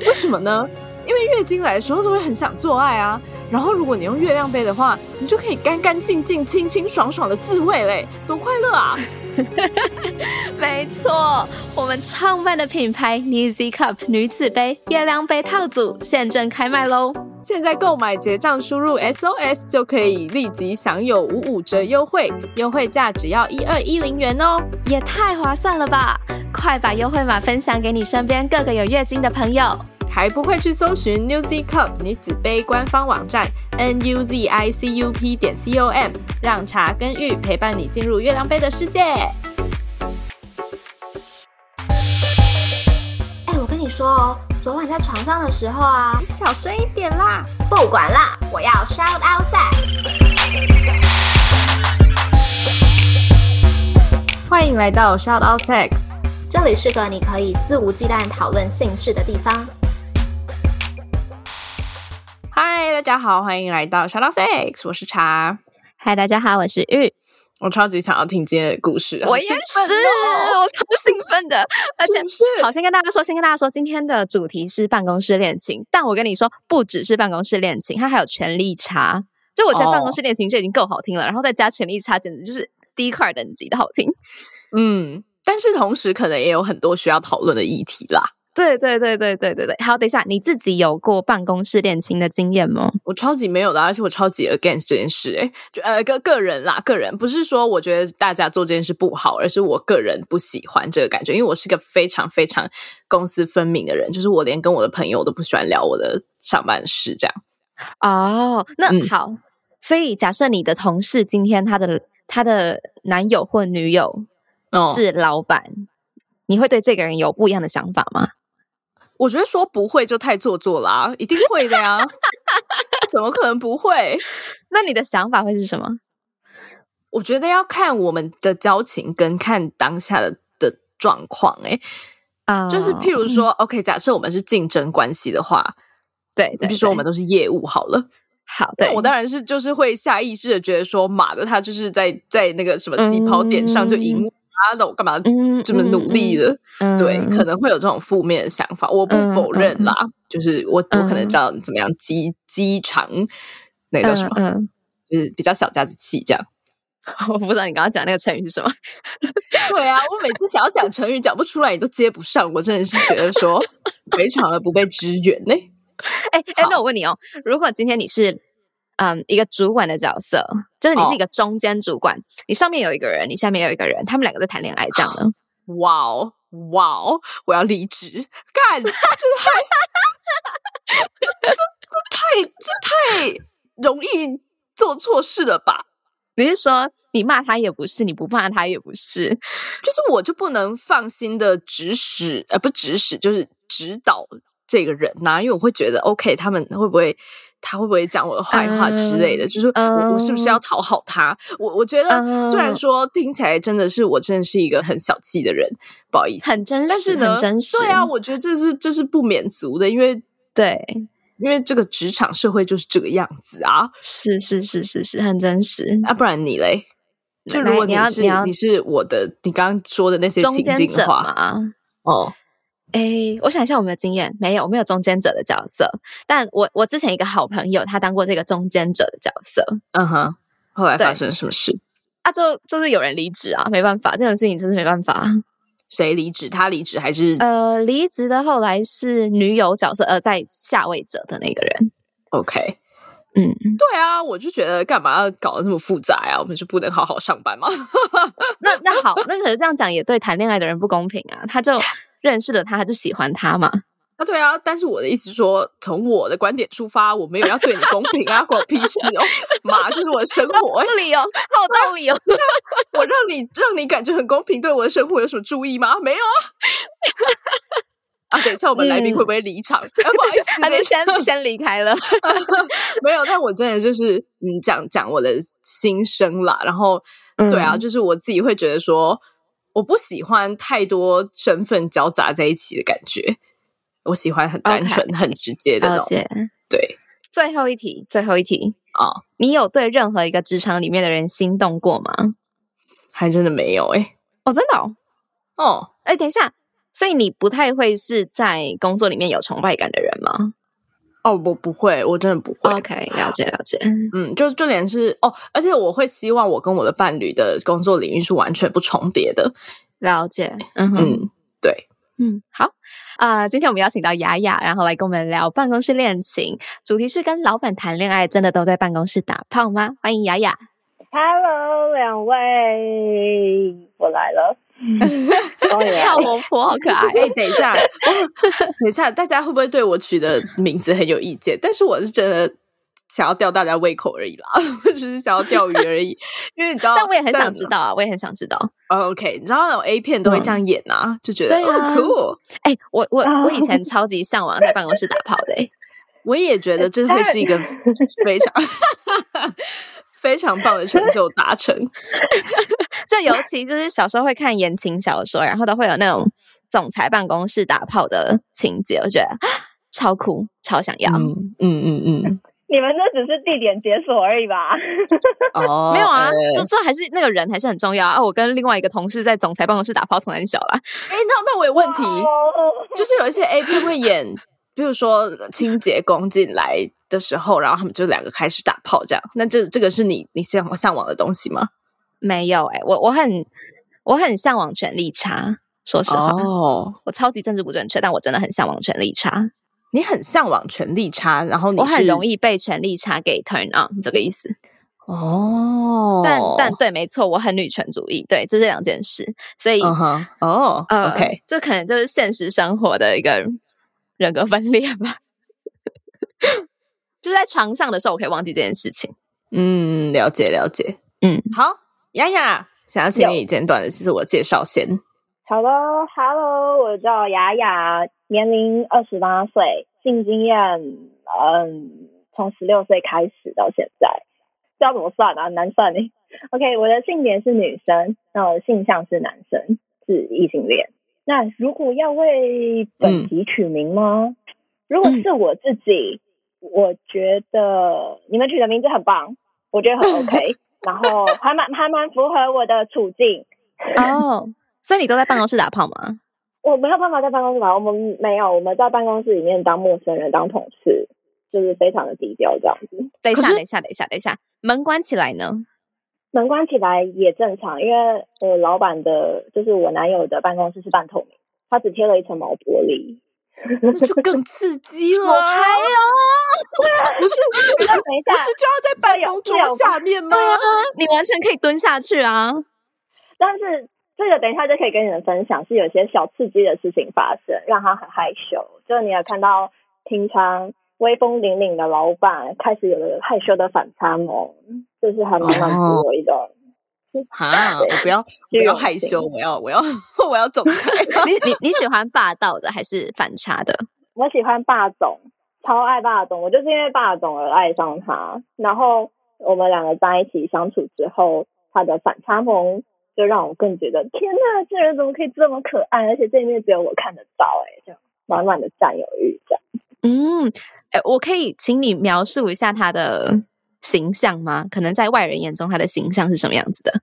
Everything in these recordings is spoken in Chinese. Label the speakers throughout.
Speaker 1: 为什么呢？因为月经来的时候都会很想做爱啊。然后如果你用月亮杯的话，你就可以干干净净、清清爽爽的自慰嘞，多快乐啊！
Speaker 2: 没错，我们创办的品牌 n e w z Cup 女子杯月亮杯套组现正开卖喽！
Speaker 1: 现在购买结账输入 SOS 就可以立即享有五五折优惠，优惠价只要一二一零元哦，
Speaker 2: 也太划算了吧！快把优惠码分享给你身边各个有月经的朋友。
Speaker 1: 还不会去搜寻 Newsy Cup 女子杯官方网站 n u z i c u p 点 c o m，让茶跟玉陪伴你进入月亮杯的世界。哎，
Speaker 3: 我跟你说哦，昨晚在床上的时候啊，
Speaker 1: 你小声一点啦！
Speaker 3: 不管啦，我要 shout out sex。
Speaker 1: 欢迎来到 shout out sex，
Speaker 3: 这里是个你可以肆无忌惮讨论性事的地方。
Speaker 1: 嗨，大家好，欢迎来到 Shout Out Six，我是茶。
Speaker 2: 嗨，大家好，我是玉。
Speaker 1: 我超级想要听今天的故事，
Speaker 2: 我也是，我超兴奋的。而且，好，先跟大家说，先跟大家说，今天的主题是办公室恋情。但我跟你说，不只是办公室恋情，它还有权力差。就我觉得办公室恋情就已经够好听了，然后再加权力差，简直就是第一块等级的好听。
Speaker 1: 嗯，但是同时可能也有很多需要讨论的议题啦。
Speaker 2: 对对对对对对对，好，等一下，你自己有过办公室恋情的经验吗？
Speaker 1: 我超级没有的，而且我超级 against 这件事，哎，就呃个个人啦，个人不是说我觉得大家做这件事不好，而是我个人不喜欢这个感觉，因为我是个非常非常公私分明的人，就是我连跟我的朋友都不喜欢聊我的上班事这样。
Speaker 2: 哦，那好，所以假设你的同事今天他的他的男友或女友是老板，你会对这个人有不一样的想法吗？
Speaker 1: 我觉得说不会就太做作啦，一定会的呀！怎么可能不会？
Speaker 2: 那你的想法会是什么？
Speaker 1: 我觉得要看我们的交情跟看当下的的状况。哎，啊，就是譬如说，OK，假设我们是竞争关系的话，
Speaker 2: 对，
Speaker 1: 比如说我们都是业务好了，
Speaker 2: 好，对
Speaker 1: 我当然是就是会下意识的觉得说，马的他就是在在那个什么起跑点上就赢。他的我干嘛这么努力的？对，可能会有这种负面的想法，我不否认啦。就是我我可能知道怎么样机机场那个叫什么，就是比较小家子气这样。
Speaker 2: 我不知道你刚刚讲那个成语是什么。
Speaker 1: 对啊，我每次想要讲成语讲不出来，你都接不上，我真的是觉得说 非常的不被支援呢。
Speaker 2: 哎哎，那我问你哦，如果今天你是。嗯，一个主管的角色，就是你是一个中间主管，你上面有一个人，你下面有一个人，他们两个在谈恋爱，这样的。
Speaker 1: 哇哦，哇哦，我要离职，干，这太，这这太这太容易做错事了吧？
Speaker 2: 你是说你骂他也不是，你不骂他也不是，
Speaker 1: 就是我就不能放心的指使，呃，不指使，就是指导这个人呐，因为我会觉得，OK，他们会不会？他会不会讲我的坏话之类的？就是我我是不是要讨好他？我我觉得虽然说听起来真的是我真的是一个很小气的人，不好意思，
Speaker 2: 很真实，
Speaker 1: 但是呢，对啊，我觉得这是这是不免俗的，因为
Speaker 2: 对，
Speaker 1: 因为这个职场社会就是这个样子啊，
Speaker 2: 是是是是是很真实。
Speaker 1: 啊，不然你嘞？就如果你是你是我的，你刚刚说的那些情境话
Speaker 2: 哦。哎，我想一下，我们的经验，没有，我没有中间者的角色。但我我之前一个好朋友，他当过这个中间者的角色。
Speaker 1: 嗯哼，后来发生什么事？
Speaker 2: 啊，就就是有人离职啊，没办法，这种事情就是没办法。
Speaker 1: 谁离职？他离职还是？
Speaker 2: 呃，离职的后来是女友角色，呃，在下位者的那个人。
Speaker 1: OK，嗯，对啊，我就觉得干嘛要搞得那么复杂啊？我们就不能好好上班吗？
Speaker 2: 那那好，那可是这样讲也对谈恋爱的人不公平啊，他就。认识了他，他就喜欢他嘛？
Speaker 1: 啊，对啊。但是我的意思是说，从我的观点出发，我没有要对你公平啊，关我屁事哦！妈，这是我的生活，
Speaker 2: 道理哦，好道理哦。
Speaker 1: 我让你让你感觉很公平，对我的生活有什么注意吗？没有啊。啊，等一下我们来宾会不会离场？不好意思，
Speaker 2: 他就先先离开了。
Speaker 1: 没有，但我真的就是嗯，讲讲我的心声啦。然后，对啊，就是我自己会觉得说，我不喜欢太多身份交杂在一起的感觉。我喜欢很单纯、很直接的。
Speaker 2: 了解。
Speaker 1: 对，
Speaker 2: 最后一题，最后一题啊！你有对任何一个职场里面的人心动过吗？
Speaker 1: 还真的没有哎。
Speaker 2: 哦，真的哦。哦，哎，等一下。所以你不太会是在工作里面有崇拜感的人吗？
Speaker 1: 哦，我不会，我真的不会。
Speaker 2: OK，了解了解。
Speaker 1: 嗯，就就连是哦，而且我会希望我跟我的伴侣的工作领域是完全不重叠的。
Speaker 2: 了解，嗯哼，
Speaker 1: 对，
Speaker 2: 嗯，好啊。今天我们邀请到雅雅，然后来跟我们聊办公室恋情，主题是跟老板谈恋爱，真的都在办公室打炮吗？欢迎雅雅。
Speaker 4: Hello，两位，我来了。
Speaker 2: 好活泼，好可爱！
Speaker 1: 哎，等一下，等一下，大家会不会对我取的名字很有意见？但是我是真的想要吊大家胃口而已啦，我只是想要钓鱼而已。因为你知道，
Speaker 2: 但我也很想知道啊，我也很想知道。
Speaker 1: OK，你知道那种 A 片都会这样演啊，就觉得哦，cool。
Speaker 2: 哎，我我我以前超级向往在办公室打炮的，
Speaker 1: 我也觉得这会是一个非常。非常棒的成就达成，
Speaker 2: 就尤其就是小时候会看言情小说，然后都会有那种总裁办公室打炮的情节，我觉得超酷，超想要。嗯
Speaker 4: 嗯嗯嗯，你们那只是地点解锁而已吧？
Speaker 2: 哦，没有啊，就这还是那个人还是很重要啊。我跟另外一个同事在总裁办公室打炮，从很小啦。
Speaker 1: 哎，那那我有问题，就是有一些 A P 会演。比如说清洁工进来的时候，然后他们就两个开始打炮，这样。那这这个是你你向向往的东西吗？
Speaker 2: 没有哎，我我很我很向往权力差。说实话，哦，我超级政治不正确，但我真的很向往权力差。
Speaker 1: 你很向往权力差，然后你我
Speaker 2: 很容易被权力差给 turn on，这个意思。哦，但但对，没错，我很女权主义，对，这是两件事。所以，
Speaker 1: 哦，OK，
Speaker 2: 这可能就是现实生活的一个。人格分裂吧，就在床上的时候，我可以忘记这件事情。
Speaker 1: 嗯，了解了解。嗯，好，雅雅，想要请你简短的自我介绍先。
Speaker 4: 好的，Hello，我叫雅雅，年龄二十八岁，性经验，嗯，从十六岁开始到现在，这要怎么算啊？难算呢。OK，我的性别是女生，那我的性向是男生，是异性恋。那如果要为本集取名吗？如果是我自己，我觉得你们取的名字很棒，我觉得很 OK，然后还蛮还蛮符合我的处境。
Speaker 2: 哦，所以你都在办公室打炮吗？
Speaker 4: 我没有办法在办公室打，我们没有，我们在办公室里面当陌生人，当同事，就是非常的低调这样子。
Speaker 2: 等一下，等一下，等一下，等一下，门关起来呢？
Speaker 4: 门关起来也正常，因为我老板的，就是我男友的办公室是半透明，他只贴了一层毛玻璃，
Speaker 1: 就更刺激 了。
Speaker 2: 还有，
Speaker 1: 不是，不是，不是就要在办公桌下面吗？
Speaker 2: 你完全可以蹲下去啊！
Speaker 4: 但是这个等一下就可以跟你们分享，是有些小刺激的事情发生，让他很害羞。就是你有看到平常威风凛凛的老板，开始有了害羞的反差萌。就是还蛮满足我一种，
Speaker 1: 哈！我不要不要害羞，我要我要 我要总裁。
Speaker 2: 你你你喜欢霸道的还是反差的？
Speaker 4: 我喜欢霸总，超爱霸总。我就是因为霸总而爱上他。然后我们两个在一起相处之后，他的反差萌就让我更觉得天呐，这人怎么可以这么可爱？而且这一面只有我看得到，哎，这样满满的占有欲，这样。
Speaker 2: 嗯，哎，我可以请你描述一下他的。形象吗？可能在外人眼中，他的形象是什么样子的？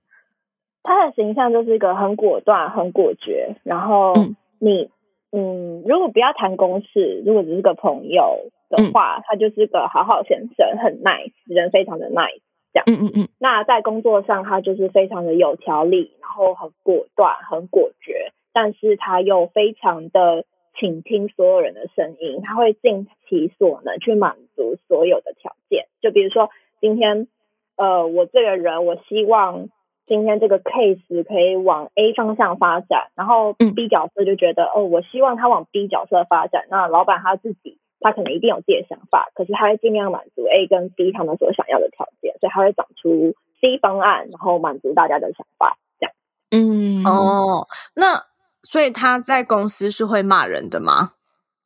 Speaker 4: 他的形象就是一个很果断、很果决。然后你，嗯，如果不要谈公事，如果只是个朋友的话，他就是个好好先生，很 nice，人非常的 nice。这样，嗯嗯嗯。那在工作上，他就是非常的有条理，然后很果断、很果决，但是他又非常的倾听所有人的声音，他会尽其所能去满足所有的条件。就比如说。今天，呃，我这个人，我希望今天这个 case 可以往 A 方向发展，然后 B 角色就觉得，哦，我希望他往 B 角色发展。那老板他自己，他可能一定有自己的想法，可是他会尽量满足 A 跟 B 他们所想要的条件，所以他会长出 C 方案，然后满足大家的想法。这样，
Speaker 1: 嗯，哦，那所以他在公司是会骂人的吗？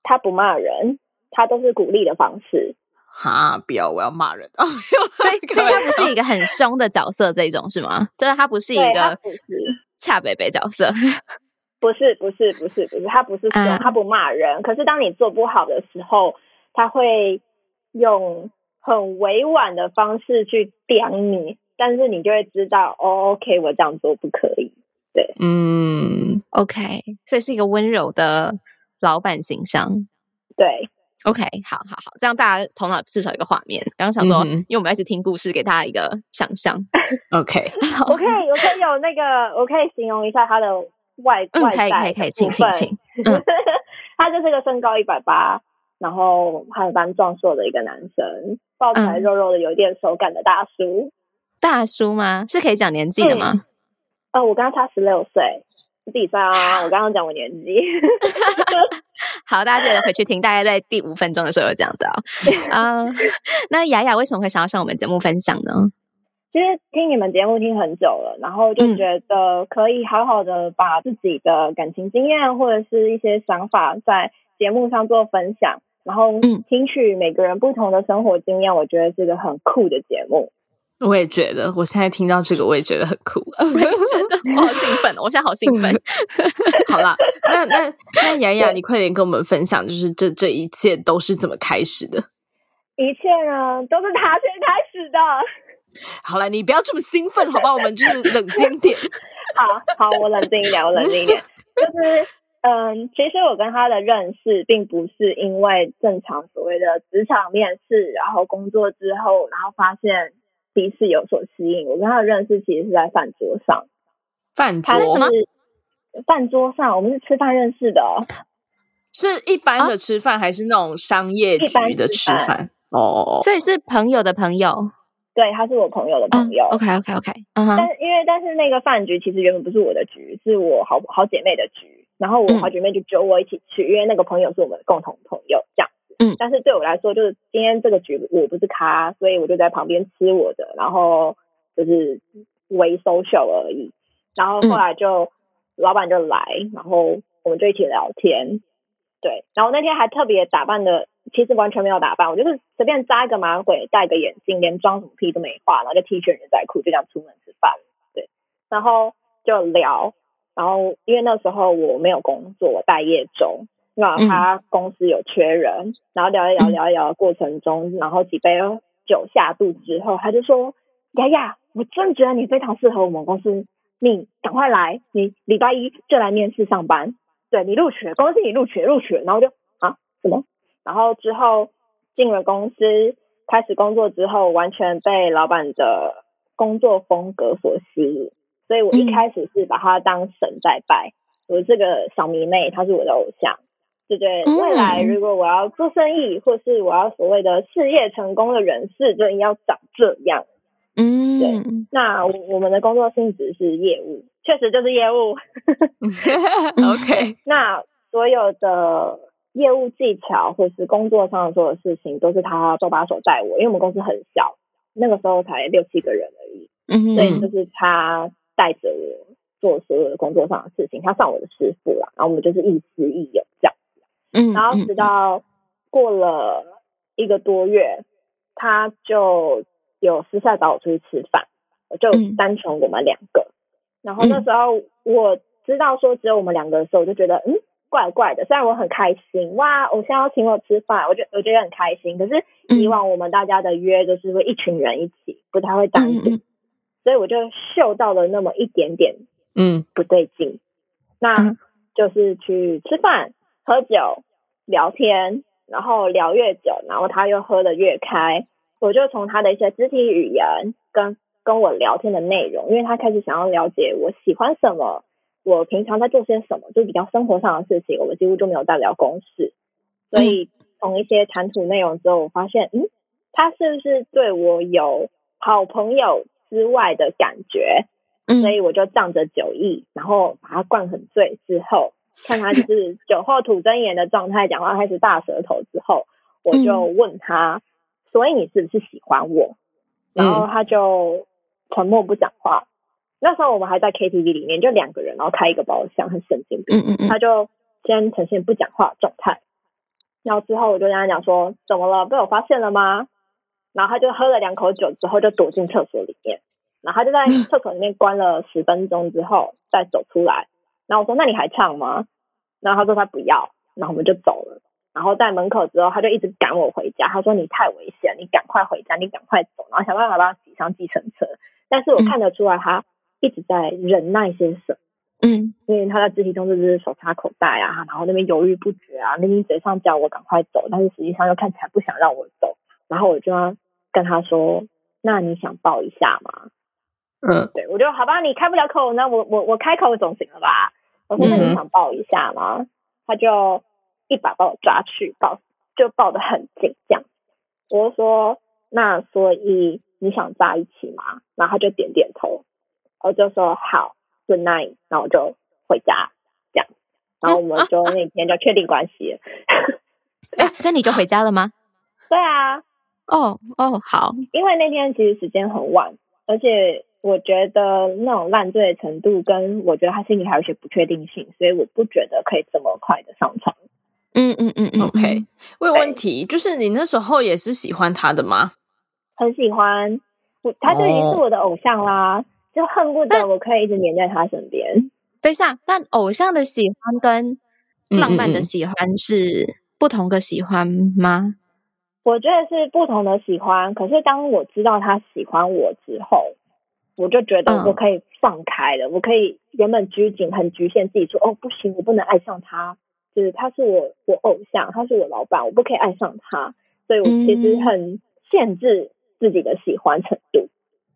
Speaker 4: 他不骂人，他都是鼓励的方式。
Speaker 1: 哈，不要，我要骂人啊！
Speaker 2: 所以，所以他不是一个很凶的角色，这种是吗？就是他不是一个恰北北角色，
Speaker 4: 不是，不是，不是，不是，他不是凶，他不骂人。可是当你做不好的时候，他会用很委婉的方式去刁你，但是你就会知道，哦，OK，我这样做不可以。对，
Speaker 2: 嗯，OK，所以是一个温柔的老板形象。
Speaker 4: 对。
Speaker 2: OK，好好好，这样大家头脑至少有一个画面。刚刚想说，因为我们要一直听故事，给大家一个想象。
Speaker 1: OK，
Speaker 4: 我可以，我可以有那个，我可以形容一下他的外外
Speaker 2: 在。可以，可以，可以，请，请，请。
Speaker 4: 他就是个身高一百八，然后还蛮壮硕的一个男生，抱起来肉肉的，有一点手感的大叔。
Speaker 2: 大叔吗？是可以讲年纪的吗？
Speaker 4: 呃，我跟他差十六岁。自己算啊！我刚刚讲我年纪。
Speaker 2: 好，大家记得回去听，大概在第五分钟的时候有讲的 啊。那雅雅为什么会想要上我们节目分享呢？
Speaker 4: 其实听你们节目听很久了，然后就觉得可以好好的把自己的感情经验或者是一些想法在节目上做分享，然后听取每个人不同的生活经验，我觉得是个很酷的节目。
Speaker 1: 我也觉得，我现在听到这个，我也觉得很酷。
Speaker 2: 我也觉得我好兴奋，我现在好兴奋。
Speaker 1: 好啦，那那那雅雅，你快点跟我们分享，就是这这一切都是怎么开始的？
Speaker 4: 一切呢，都是他先开始的。
Speaker 1: 好了，你不要这么兴奋，好吧？我们就是冷静点。
Speaker 4: 好好，我冷静一点，我冷静一点。就是嗯，其实我跟他的认识，并不是因为正常所谓的职场面试，然后工作之后，然后发现。彼此有所吸引，我跟他的认识其实是在饭桌上。
Speaker 1: 饭桌
Speaker 2: 什么？
Speaker 4: 饭桌上，我们是吃饭认识的。
Speaker 1: 是一般的吃饭，还是那种商业局的吃饭？哦，
Speaker 2: 所以是朋友的朋友。
Speaker 4: 对，他是我朋友的朋友。
Speaker 2: OK，OK，OK。
Speaker 4: 但因为但是那个饭局其实原本不是我的局，是我好好姐妹的局。然后我好姐妹就揪我一起去，因为那个朋友是我们的共同朋友，这样。嗯，但是对我来说，就是今天这个局我不是咖，所以我就在旁边吃我的，然后就是微 social 而已。然后后来就老板就来，然后我们就一起聊天。对，然后那天还特别打扮的，其实完全没有打扮，我就是随便扎一个马尾，戴个眼镜，连妆什么屁都没化，然后就 T 恤、牛仔裤就这样出门吃饭。对，然后就聊，然后因为那时候我没有工作，我待业中。那他公司有缺人，然后聊一聊聊一聊的过程中，然后几杯酒下肚之后，他就说：“雅雅，我真觉得你非常适合我们公司，你赶快来，你礼拜一就来面试上班，对你录取，恭喜你录取录取。”然后就啊什么？然后之后进了公司，开始工作之后，完全被老板的工作风格所吸引，所以我一开始是把他当神在拜，我这个小迷妹，她是我的偶像。对对，未来如果我要做生意，或是我要所谓的事业成功的人士，就要长这样。嗯，对。那我们的工作性质是业务，确实就是业务。
Speaker 1: OK。
Speaker 4: 那所有的业务技巧或是工作上所有事情，都是他手把手带我，因为我们公司很小，那个时候才六七个人而已。嗯，所以就是他带着我做所有的工作上的事情，他算我的师傅啦。然后我们就是亦师亦友这样。然后直到过了一个多月，他就有私下找我出去吃饭，就单纯我们两个。然后那时候我知道说只有我们两个的时候，我就觉得嗯怪怪的。虽然我很开心，哇，偶像要请我吃饭，我觉我觉得很开心。可是以往我们大家的约就是会一群人一起，不太会单独，所以我就嗅到了那么一点点嗯不对劲。那就是去吃饭喝酒。聊天，然后聊越久，然后他又喝的越开，我就从他的一些肢体语言跟跟我聊天的内容，因为他开始想要了解我喜欢什么，我平常在做些什么，就比较生活上的事情，我们几乎就没有在聊公事。所以从一些谈吐内容之后，我发现，嗯，他是不是对我有好朋友之外的感觉？所以我就仗着酒意，然后把他灌很醉之后。看他就是 酒后吐真言的状态，讲话开始大舌头之后，我就问他：“所以你是不是喜欢我？”然后他就沉默不讲话。那时候我们还在 KTV 里面，就两个人，然后开一个包厢，很神经病。他就先呈现不讲话状态。然后之后我就跟他讲说，怎么了？被我发现了吗？然后他就喝了两口酒之后就躲进厕所里面，然后他就在 厕所里面关了十分钟之后再走出来。然后我说：“那你还唱吗？”然后他说他不要，然后我们就走了。然后在门口之后，他就一直赶我回家。他说：“你太危险，你赶快回家，你赶快走。”然后想办法把他挤上计程车。但是我看得出来，他一直在忍耐些什么。嗯，因为他在肢体动作就是手插口袋啊，然后那边犹豫不决啊，明明嘴上叫我赶快走，但是实际上又看起来不想让我走。然后我就要跟他说：“那你想抱一下吗？”嗯，对我就好吧，你开不了口，那我我我开口总行了吧？我说：“那你想抱一下吗？”他就一把把我抓去抱，就抱得很紧，这样。我就说：“那所以你想在一起吗？”然后他就点点头，我就说：“好。” Good night，然后我就回家，这样，然后我们就那天就确定关系。
Speaker 2: 哎，所以你就回家了吗？
Speaker 4: 对啊。
Speaker 2: 哦哦，好。
Speaker 4: 因为那天其实时间很晚，而且我觉得那种烂醉的程度，跟我觉得他心里还有一些不确定性，所以我不觉得可以这么快的上床。
Speaker 2: 嗯嗯嗯嗯。
Speaker 1: OK，我有问题，就是你那时候也是喜欢他的吗？
Speaker 4: 很喜欢，我他就已经是我的偶像啦。就恨不得我可以一直黏在他身边。
Speaker 2: 等一下，但偶像的喜欢跟浪漫的喜欢是不同的喜欢吗？
Speaker 4: 我觉得是不同的喜欢。可是当我知道他喜欢我之后，我就觉得我可以放开了。我可以原本拘谨、很局限自己，说哦不行，我不能爱上他。就是他是我我偶像，他是我老板，我不可以爱上他。所以我其实很限制自己的喜欢程度。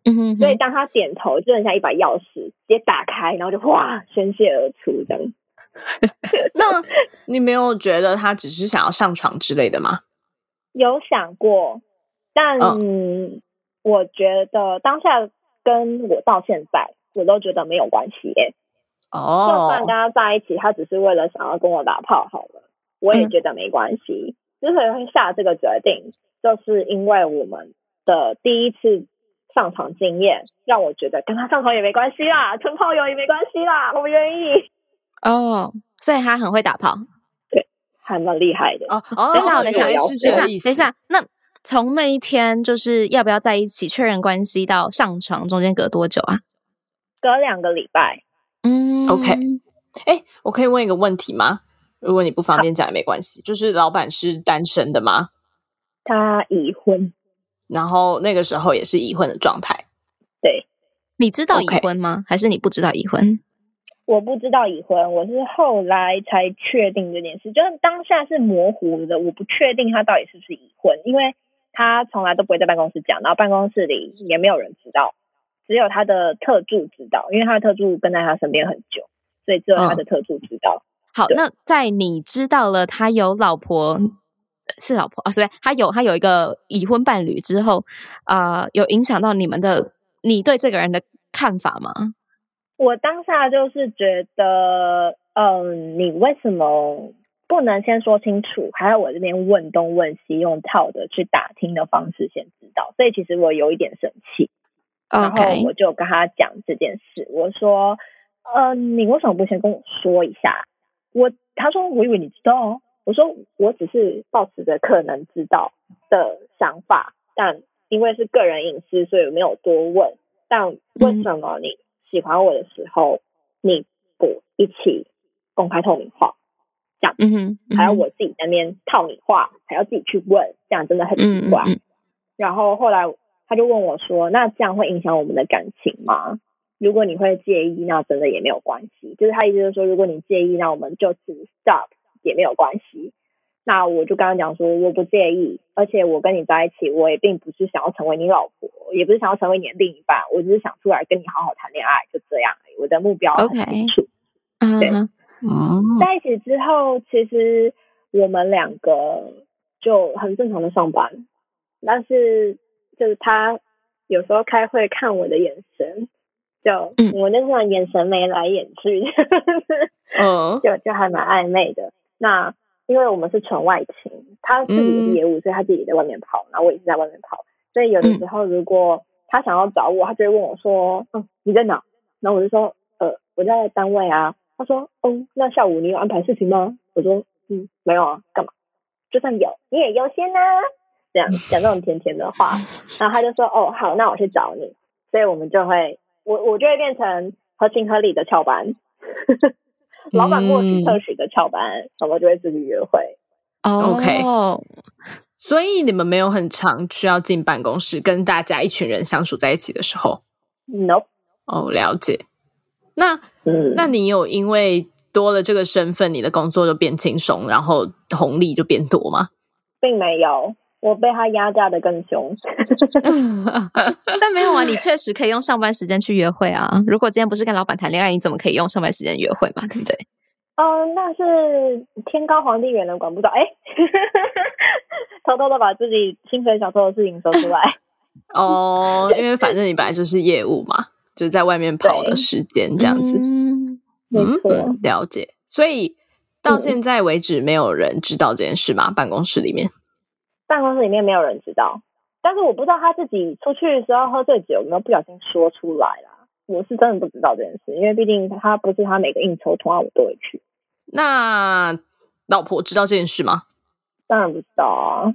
Speaker 4: 嗯哼，所以当他点头，就很像一把钥匙，直接打开，然后就哗宣泄而出这样。
Speaker 1: 那你没有觉得他只是想要上床之类的吗？
Speaker 4: 有想过，但嗯我觉得当下跟我到现在，我都觉得没有关系耶。哦，就算跟他在一起，他只是为了想要跟我打炮好了，我也觉得没关系。之所以会下这个决定，就是因为我们的第一次。上床经验让我觉得跟他上床也没关系啦，纯炮友也没关系啦，我愿意。
Speaker 2: 哦，所以他很会打炮，
Speaker 4: 对，还蛮厉害的。哦，
Speaker 2: 等一下，等一下，等一下，等一下。那从那一天就是要不要在一起确认关系到上床中间隔多久啊？
Speaker 4: 隔两个礼拜。
Speaker 1: 嗯，OK。哎，我可以问一个问题吗？如果你不方便讲也没关系。就是老板是单身的吗？
Speaker 4: 他已婚。
Speaker 1: 然后那个时候也是已婚的状态，
Speaker 4: 对，
Speaker 2: 你知道已婚吗？还是你不知道已婚？
Speaker 4: 我不知道已婚，我是后来才确定这件事，就是当下是模糊的，我不确定他到底是不是已婚，因为他从来都不会在办公室讲，然后办公室里也没有人知道，只有他的特助知道，因为他的特助跟在他身边很久，所以只有他的特助知道。
Speaker 2: 好，那在你知道了他有老婆。是老婆啊，是不是？他有他有一个已婚伴侣之后，啊，有影响到你们的你对这个人的看法吗？
Speaker 4: 我当下就是觉得，嗯，你为什么不能先说清楚，还要我这边问东问西，用套的去打听的方式先知道？所以其实我有一点生气，然后我就跟他讲这件事，我说，呃，你为什么不先跟我说一下？我他说，我以为你知道。我说，我只是抱持着可能知道的想法，但因为是个人隐私，所以没有多问。但为什么你喜欢我的时候，你不一起公开透明化？这样，嗯哼，还要我自己在那边套你话，还要自己去问，这样真的很奇怪。然后后来他就问我说：“那这样会影响我们的感情吗？如果你会介意，那真的也没有关系。就是他意思就是说，如果你介意，那我们就此 stop。”也没有关系，那我就刚刚讲说我不介意，而且我跟你在一起，我也并不是想要成为你老婆，也不是想要成为你的另一半，我只是想出来跟你好好谈恋爱，就这样。我的目标很清楚。对，在一起之后，其实我们两个就很正常的上班，但是就是他有时候开会看我的眼神，就我那时候眼神眉来眼去，嗯，就 就还蛮暧昧的。那因为我们是纯外勤，他自己的业务，所以他自己在外面跑，然后我也是在外面跑。所以有的时候，如果他想要找我，他就会问我说：“嗯，你在哪？”然后我就说：“呃，我在单位啊。”他说：“哦，那下午你有安排事情吗？”我说：“嗯，没有啊，干嘛？”就算有你也优先啊。这样讲这种甜甜的话，然后他就说：“哦，好，那我去找你。”所以我们就会，我我就会变成合情合理的翘班，老板默许特许的翘班，我们就会自己约会。
Speaker 1: OK，所以你们没有很长需要进办公室跟大家一群人相处在一起的时候
Speaker 4: ？No，
Speaker 1: 哦，了解。那，那你有因为多了这个身份，你的工作就变轻松，然后红利就变多吗？
Speaker 4: 并没有。我被他压榨的更凶，
Speaker 2: 但没有啊，你确实可以用上班时间去约会啊。如果今天不是跟老板谈恋爱，你怎么可以用上班时间约会嘛？对不对？
Speaker 4: 嗯，那是天高皇帝远的，管不到。哎，偷偷的把自己心水小偷的事情说出来。
Speaker 1: 哦，因为反正你本来就是业务嘛，就是在外面跑的时间这样子。
Speaker 4: 嗯，没错，
Speaker 1: 了解。所以到现在为止，没有人知道这件事吗？办公室里面。
Speaker 4: 办公室里面没有人知道，但是我不知道他自己出去的时候喝醉酒有没有不小心说出来啦。我是真的不知道这件事，因为毕竟他不是他每个应酬同样我都会去。
Speaker 1: 那老婆知道这件事吗？
Speaker 4: 当然不知道啊。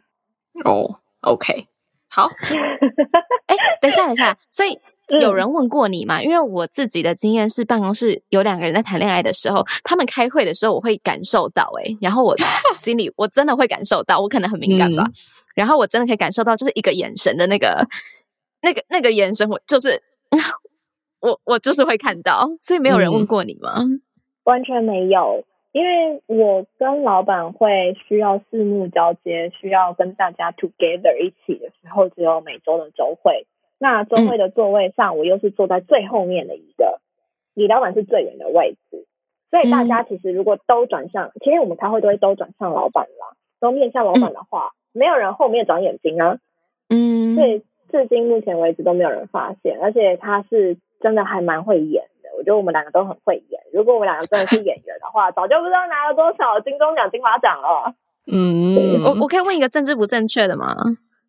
Speaker 1: 哦，OK，好。
Speaker 2: 哎，等一下，等一下，所以。有人问过你吗？因为我自己的经验是，办公室有两个人在谈恋爱的时候，他们开会的时候，我会感受到，哎，然后我 心里我真的会感受到，我可能很敏感吧，然后我真的可以感受到，就是一个眼神的那个、那个、那个眼神，我就是 我我就是会看到，所以没有人问过你吗？
Speaker 4: 完全没有，因为我跟老板会需要四目交接，需要跟大家 together 一起的时候，只有每周的周会。那周会的座位上，我又是坐在最后面的一个，李老板是最远的位置，所以大家其实如果都转向，其实我们开会都会都转向老板啦，都面向老板的话，没有人后面转眼睛啊，嗯，所以至今目前为止都没有人发现，而且他是真的还蛮会演的，我觉得我们两个都很会演，如果我们两个真的是演员的话，早就不知道拿了多少金钟奖、金马奖了。
Speaker 2: 嗯，我我可以问一个政治不正确的吗？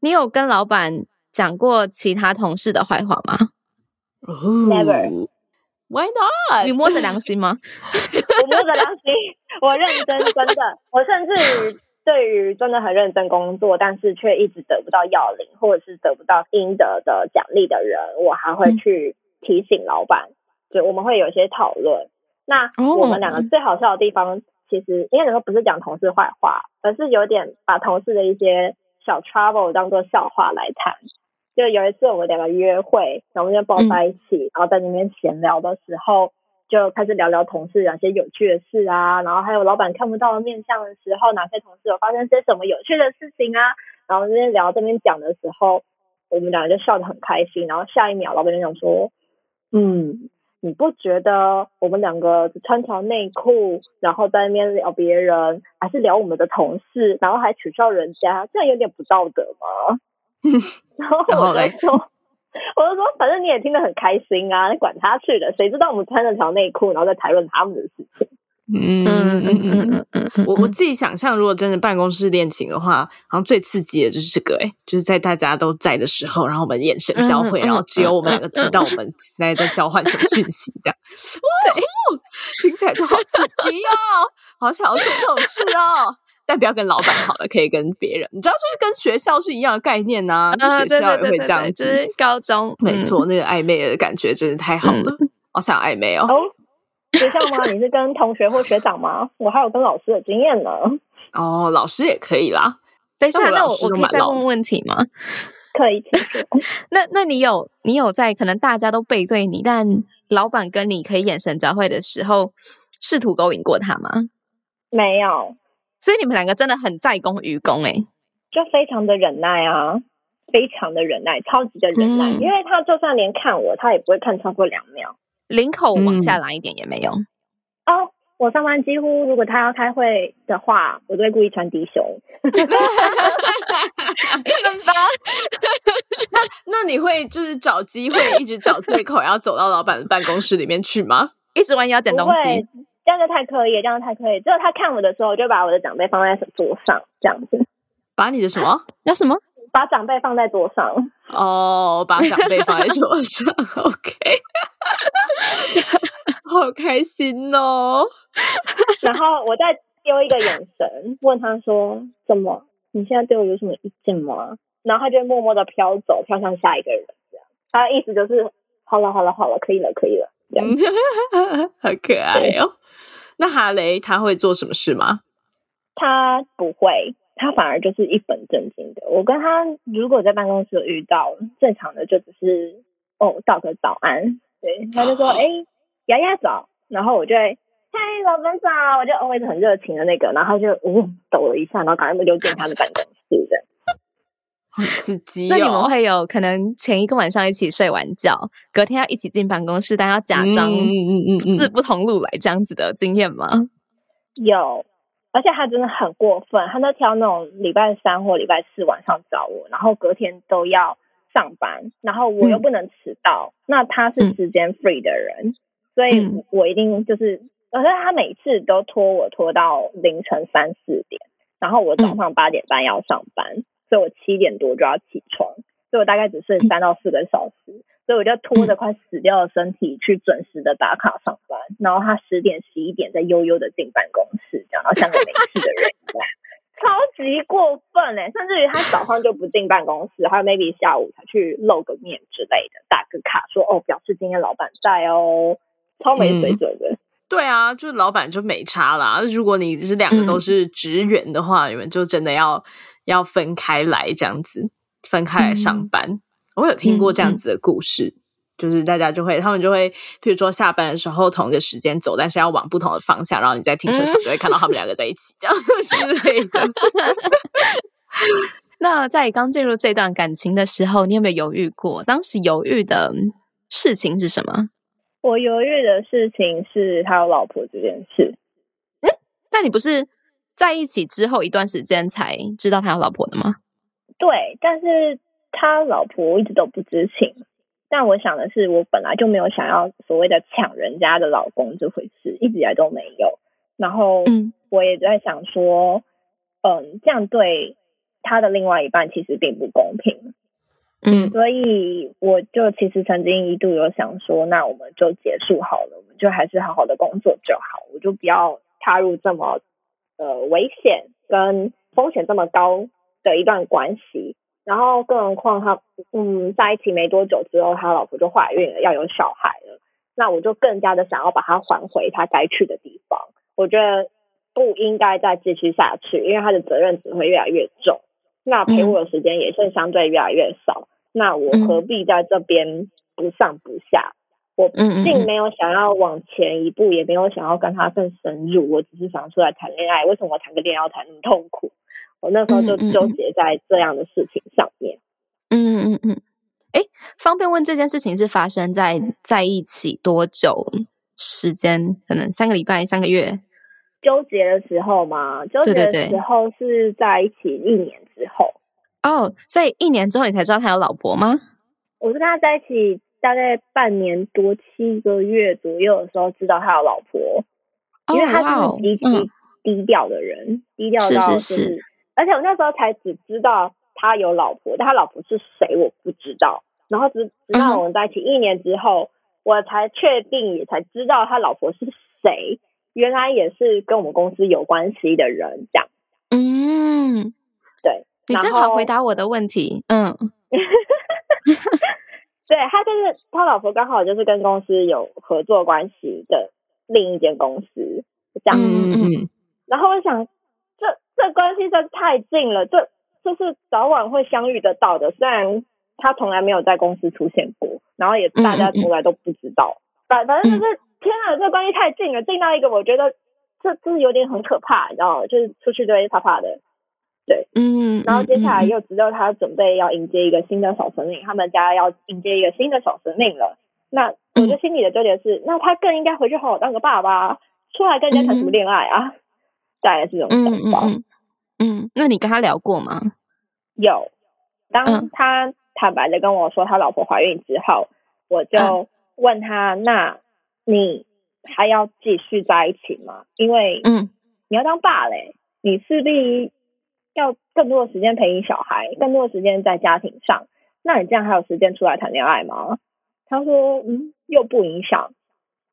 Speaker 2: 你有跟老板？讲过其他同事的坏话吗
Speaker 4: ？Never.
Speaker 1: Why not?
Speaker 2: 你摸着良心吗？
Speaker 4: 我摸着良心，我认真，真的。我甚至对于真的很认真工作，但是却一直得不到要领，或者是得不到应得的奖励的人，我还会去提醒老板。就我们会有一些讨论。那我们两个最好笑的地方，其实应该说不是讲同事坏话，而是有点把同事的一些小 trouble 当做笑话来谈。就有一次我们两个约会，然后就抱在一起，然后在那边闲聊的时候，就开始聊聊同事哪些有趣的事啊，然后还有老板看不到的面相的时候，哪些同事有发生些什么有趣的事情啊，然后那边聊这边讲的时候，我们两个就笑得很开心，然后下一秒老板就讲说，嗯，你不觉得我们两个穿条内裤，然后在那边聊别人，还是聊我们的同事，然后还取笑人家，这样有点不道德吗？然后我就说，我就说，反正你也听得很开心啊，你管他去的，谁知道我们穿了条内裤，然后在谈论他们的事情。嗯嗯
Speaker 1: 嗯嗯嗯我我自己想象，如果真的办公室恋情的话，好像最刺激的就是这个，哎，就是在大家都在的时候，然后我们眼神交汇，然后只有我们两个知道我们现在在交换什么讯息，这样，哇，听起来就好刺激哦，好想要做这种事哦。但不要跟老板好了，可以跟别人。你知道，就是跟学校是一样的概念呐。就学校也会这样子。
Speaker 2: 高中
Speaker 1: 没错，那个暧昧的感觉真是太好了，好想暧昧哦。
Speaker 4: 学校吗？你是跟同学或学长吗？我还有跟老师的经验呢。
Speaker 1: 哦，老师也可以啦。
Speaker 2: 等一下，那我我可以再问问题吗？
Speaker 4: 可以。
Speaker 2: 那那你有你有在可能大家都背对你，但老板跟你可以眼神交汇的时候，试图勾引过他吗？
Speaker 4: 没有。
Speaker 2: 所以你们两个真的很在公于公哎，
Speaker 4: 就非常的忍耐啊，非常的忍耐，超级的忍耐。因为他就算连看我，他也不会看超过两秒，
Speaker 2: 领口往下拉一点也没有。
Speaker 4: 哦，我上班几乎如果他要开会的话，我都会故意穿低胸。真的
Speaker 1: 吗？那那你会就是找机会一直找借口，要走到老板的办公室里面去吗？
Speaker 2: 一直弯腰捡东西。
Speaker 4: 这样就太刻意，这样太可以。只有他看我的时候，我就把我的长辈放在桌上，这样子。
Speaker 1: 把你的什么？
Speaker 2: 要什么？
Speaker 4: 把长辈放在桌上。
Speaker 1: 哦，把长辈放在桌上。OK，好开心哦。
Speaker 4: 然后我再丢一个眼神，问他说：“怎么？你现在对我有什么意见吗？”然后他就默默的飘走，飘向下一个人。这样，他的意思就是：好了，好了，好了，可以了，可以了。这样，
Speaker 1: 好可爱哦。那哈雷他会做什么事吗？
Speaker 4: 他不会，他反而就是一本正经的。我跟他如果在办公室遇到，正常的就只是哦道个早安。对，他就说：“ 哎，丫丫早。”然后我就会。嗨，老板早！我就 always 很热情的那个，然后就嗯抖了一下，然后赶快溜进他的办公室的。
Speaker 1: 好刺激！
Speaker 2: 那你们会有可能前一个晚上一起睡完觉，隔天要一起进办公室，但要假装嗯嗯嗯字不同路来这样子的经验吗？
Speaker 4: 有，而且他真的很过分，他都挑那种礼拜三或礼拜四晚上找我，然后隔天都要上班，然后我又不能迟到，那他是时间 free 的人，所以我一定就是。可是他每次都拖我拖到凌晨三四点，然后我早上八点半要上班，所以我七点多就要起床，所以我大概只睡三到四个小时，所以我就拖着快死掉的身体去准时的打卡上班，然后他十点十一点再悠悠的进办公室，这样然后像个没事的人一样，超级过分哎！甚至于他早上就不进办公室，还有 maybe 下午才去露个面之类的，打个卡说哦，表示今天老板在哦，超没水准的。
Speaker 1: 对啊，就是老板就没差啦。如果你是两个都是职员的话，你们就真的要要分开来这样子，分开来上班。我有听过这样子的故事，就是大家就会，他们就会，譬如说下班的时候同一个时间走，但是要往不同的方向，然后你在停车场就会看到他们两个在一起这样之类的。
Speaker 2: 那在刚进入这段感情的时候，你有没有犹豫过？当时犹豫的事情是什么？
Speaker 4: 我犹豫的事情是他有老婆这件事。
Speaker 2: 嗯，但你不是在一起之后一段时间才知道他有老婆的吗？
Speaker 4: 对，但是他老婆一直都不知情。但我想的是，我本来就没有想要所谓的抢人家的老公这回事，一直以来都没有。然后，嗯，我也在想说，嗯，这样对他的另外一半其实并不公平。嗯，所以我就其实曾经一度有想说，那我们就结束好了，我们就还是好好的工作就好，我就不要踏入这么呃危险跟风险这么高的一段关系。然后，更何况他嗯在一起没多久之后，他老婆就怀孕了，要有小孩了，那我就更加的想要把他还回他该去的地方。我觉得不应该再继续下去，因为他的责任只会越来越重，那陪我的时间也是相对越来越少。那我何必在这边不上不下？我并没有想要往前一步，也没有想要跟他更深入。我只是想出来谈恋爱。为什么我谈个恋爱要谈那么痛苦？我那时候就纠结在这样的事情上面。
Speaker 2: 嗯嗯嗯。哎，方便问这件事情是发生在在一起多久时间？可能三个礼拜、三个月？
Speaker 4: 纠结的时候嘛，纠结的时候是在一起一年之后。
Speaker 2: 哦，所以一年之后你才知道他有老婆吗？
Speaker 4: 我是跟他在一起大概半年多七个月左右的时候知道他有老婆，因为他是极其低调的人，低调到
Speaker 2: 就是，
Speaker 4: 而且我那时候才只知道他有老婆，但他老婆是谁我不知道，然后直直到我们在一起一年之后，我才确定也才知道他老婆是谁，原来也是跟我们公司有关系的人，这样，嗯，对。
Speaker 2: 你正好回答我的问题，嗯，
Speaker 4: 对他就是他老婆刚好就是跟公司有合作关系的另一间公司这样，嗯嗯，然后我想这这关系真太近了，这这是早晚会相遇得到的，虽然他从来没有在公司出现过，然后也大家从来都不知道，反反正就是天啊，这关系太近了，近到一个我觉得这这是有点很可怕，你知道吗？就是出去就会怕怕的。对，嗯，然后接下来又知道他准备要迎接一个新的小生命，他们家要迎接一个新的小生命了。那我就心里的纠结是，那他更应该回去好好当个爸爸，出来跟人家谈什么恋爱啊？大概是这种想法。
Speaker 2: 嗯，那你跟他聊过吗？
Speaker 4: 有，当他坦白的跟我说他老婆怀孕之后，我就问他：那你还要继续在一起吗？因为，嗯，你要当爸嘞，你势必。要更多的时间陪你小孩，更多的时间在家庭上，那你这样还有时间出来谈恋爱吗？他说，嗯，又不影响。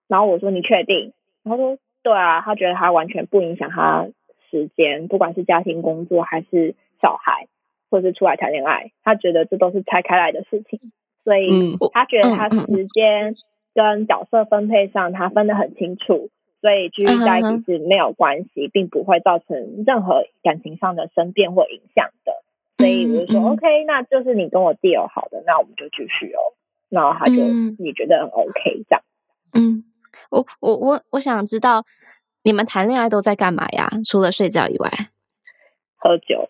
Speaker 4: 然后我说，你确定？他说，对啊，他觉得他完全不影响他时间，不管是家庭、工作还是小孩，或是出来谈恋爱，他觉得这都是拆开来的事情，所以他觉得他时间跟角色分配上他分得很清楚，所以继续在一起是没有关系，并不会造成任何感情上的生变或影响的。所以我就说 OK，那就是你跟我 deal 好的，那我们就继续哦。然后他就你觉得很 OK 这样。
Speaker 2: 嗯，我我我我想知道你们谈恋爱都在干嘛呀？除了睡觉以外，
Speaker 4: 喝酒、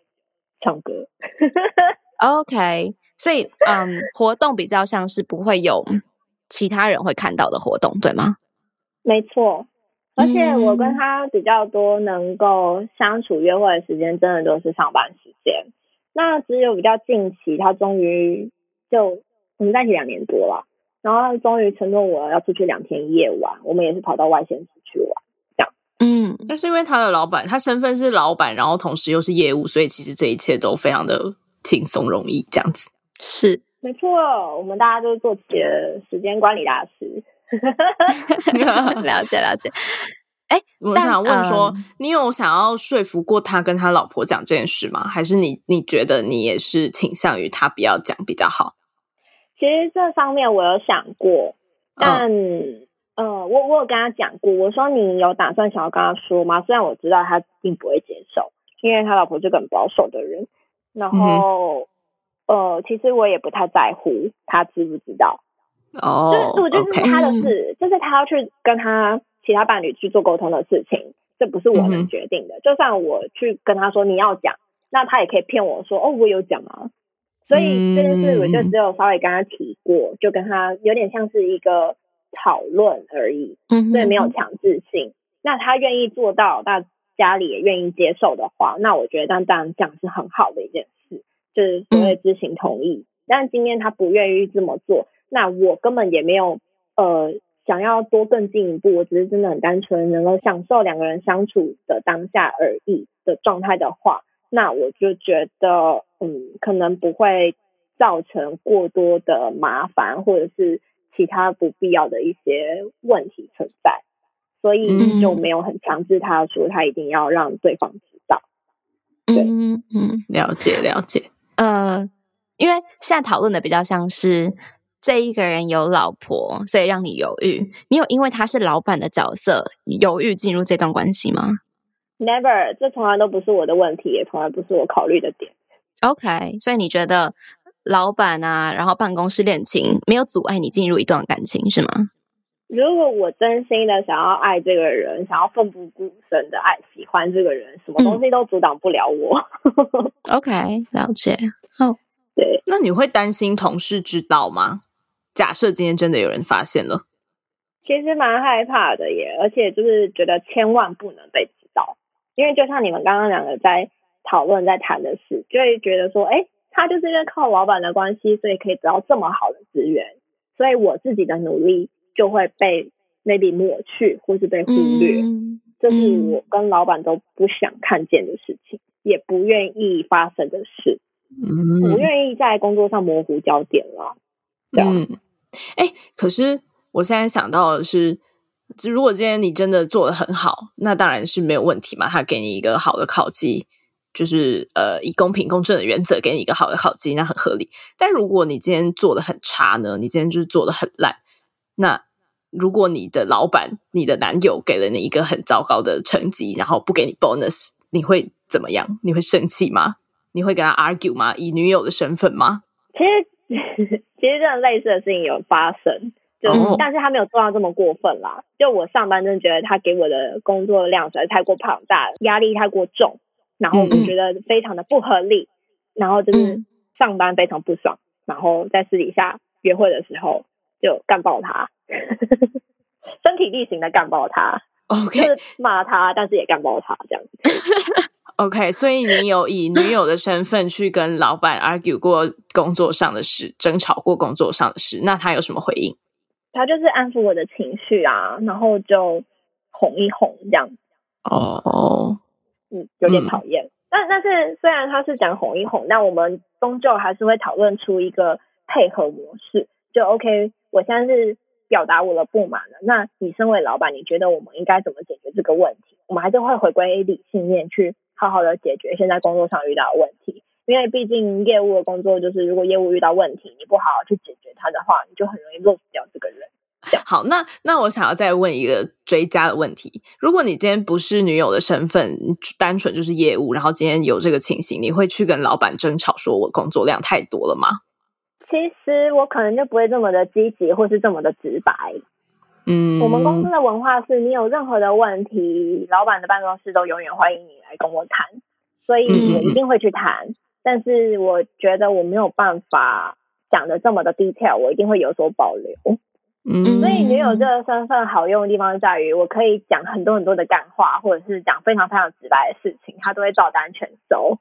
Speaker 4: 唱歌。
Speaker 2: OK，所以嗯，活动比较像是不会有其他人会看到的活动，对吗？
Speaker 4: 没错，而且我跟他比较多能够相处约会的时间，真的都是上班时间。那只有比较近期，他终于就我们在一起两年多了，然后他终于承诺我要出去两天夜晚，我们也是跑到外县市去玩，这样。
Speaker 1: 嗯，但是因为他的老板，他身份是老板，然后同时又是业务，所以其实这一切都非常的轻松容易，这样子。
Speaker 2: 是，
Speaker 4: 没错，我们大家都做起了时间管理大师。
Speaker 2: 了解，了解。
Speaker 1: 哎，我想问说，你有想要说服过他跟他老婆讲这件事吗？还是你你觉得你也是倾向于他不要讲比较好？
Speaker 4: 其实这方面我有想过，但呃，我我有跟他讲过，我说你有打算想要跟他说吗？虽然我知道他并不会接受，因为他老婆是个很保守的人。然后呃，其实我也不太在乎他知不知道。
Speaker 1: 哦，
Speaker 4: 我就是他的事，就是他要去跟他。其他伴侣去做沟通的事情，这不是我能决定的。就算我去跟他说你要讲，那他也可以骗我说哦，我有讲啊。所以这件事我就只有稍微跟他提过，就跟他有点像是一个讨论而已，所以没有强制性。那他愿意做到，那家里也愿意接受的话，那我觉得当然这样是很好的一件事，就是所谓知情同意。但今天他不愿意这么做，那我根本也没有呃。想要多更进一步，我只是真的很单纯，能够享受两个人相处的当下而已的状态的话，那我就觉得，嗯，可能不会造成过多的麻烦，或者是其他不必要的一些问题存在，所以就没有很强制他说他一定要让对方知道。
Speaker 2: 嗯嗯，
Speaker 1: 了解了解。
Speaker 2: 呃，因为现在讨论的比较像是。这一个人有老婆，所以让你犹豫。你有因为他是老板的角色犹豫进入这段关系吗
Speaker 4: ？Never，这从来都不是我的问题，也从来不是我考虑的点。
Speaker 2: OK，所以你觉得老板啊，然后办公室恋情没有阻碍你进入一段感情是吗？
Speaker 4: 如果我真心的想要爱这个人，想要奋不顾身的爱喜欢这个人，什么东西都阻挡不了我。
Speaker 2: OK，了解。好，
Speaker 4: 对，
Speaker 1: 那你会担心同事知道吗？假设今天真的有人发现了，
Speaker 4: 其实蛮害怕的耶，而且就是觉得千万不能被知道，因为就像你们刚刚两个在讨论、在谈的事，就会觉得说，哎，他就是因为靠老板的关系，所以可以得到这么好的资源，所以我自己的努力就会被 maybe 抹去，或是被忽略，这是我跟老板都不想看见的事情，也不愿意发生的事，不愿意在工作上模糊焦点了。嗯，
Speaker 1: 哎，可是我现在想到的是，如果今天你真的做的很好，那当然是没有问题嘛。他给你一个好的考绩，就是呃，以公平公正的原则给你一个好的考绩，那很合理。但如果你今天做的很差呢？你今天就是做的很烂，那如果你的老板、你的男友给了你一个很糟糕的成绩，然后不给你 bonus，你会怎么样？你会生气吗？你会跟他 argue 吗？以女友的身份吗？
Speaker 4: 其实。其实这种类似的事情有发生，就但是他没有做到这么过分啦。就我上班真的觉得他给我的工作量实在太过庞大，压力太过重，然后我觉得非常的不合理，然后就是上班非常不爽，然后在私底下约会的时候就干爆他，身体力行的干爆他
Speaker 1: ，OK，
Speaker 4: 就是骂他，但是也干爆他这样子。
Speaker 1: OK，所以你有以女友的身份去跟老板 argue 过工作上的事，争吵过工作上的事，那他有什么回应？
Speaker 4: 他就是安抚我的情绪啊，然后就哄一哄这样。
Speaker 1: 哦，
Speaker 4: 嗯，有点讨厌。但但是虽然他是讲哄一哄，但我们终究还是会讨论出一个配合模式。就 OK，我现在是表达我的不满了。那你身为老板，你觉得我们应该怎么解决这个问题？我们还是会回归理性面去好好的解决现在工作上遇到的问题。因为毕竟业务的工作就是，如果业务遇到问题，你不好好去解决它的话，你就很容易落掉这个人。
Speaker 1: 好，那那我想要再问一个追加的问题：如果你今天不是女友的身份，单纯就是业务，然后今天有这个情形，你会去跟老板争吵，说我工作量太多了吗？
Speaker 4: 其实我可能就不会这么的积极，或是这么的直白。嗯，我们公司的文化是你有任何的问题，老板的办公室都永远欢迎你来跟我谈，所以我一定会去谈。但是我觉得我没有办法讲的这么的 detail，我一定会有所保留。嗯，所以女友这个身份好用的地方在于，我可以讲很多很多的干话，或者是讲非常非常直白的事情，他都会照单全收。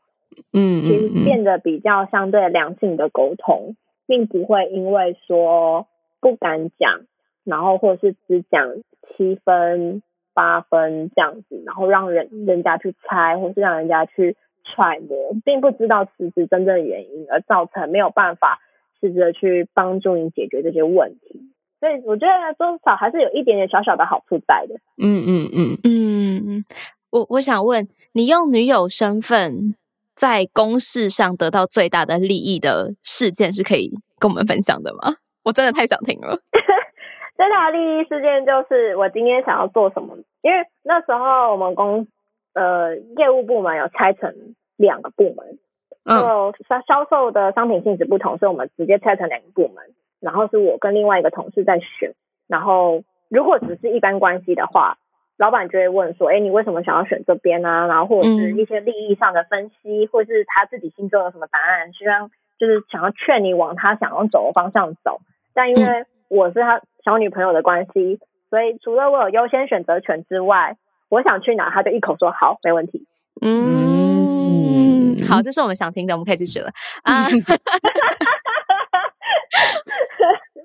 Speaker 4: 嗯，其实变得比较相对良性的沟通，并不会因为说不敢讲，然后或者是只讲七分八分这样子，然后让人人家去猜，或是让人家去揣摩，并不知道辞职真正的原因，而造成没有办法试着去帮助你解决这些问题。所以我觉得多少还是有一点点小小的好处在的。嗯嗯
Speaker 2: 嗯嗯，我我想问你，用女友身份在公事上得到最大的利益的事件，是可以跟我们分享的吗？我真的太想听了。
Speaker 4: 最大的利益事件就是我今天想要做什么，因为那时候我们公呃业务部门有拆成两个部门，就销销售的商品性质不同，所以我们直接拆成两个部门。然后是我跟另外一个同事在选，然后如果只是一般关系的话，老板就会问说：“哎，你为什么想要选这边啊？”然后或者是一些利益上的分析，或者是他自己心中有什么答案，希望就是想要劝你往他想要走的方向走。但因为我是他小女朋友的关系，所以除了我有优先选择权之外，我想去哪，他就一口说好，没问题。
Speaker 2: 嗯，好，这是我们想听的，我们可以继续了啊。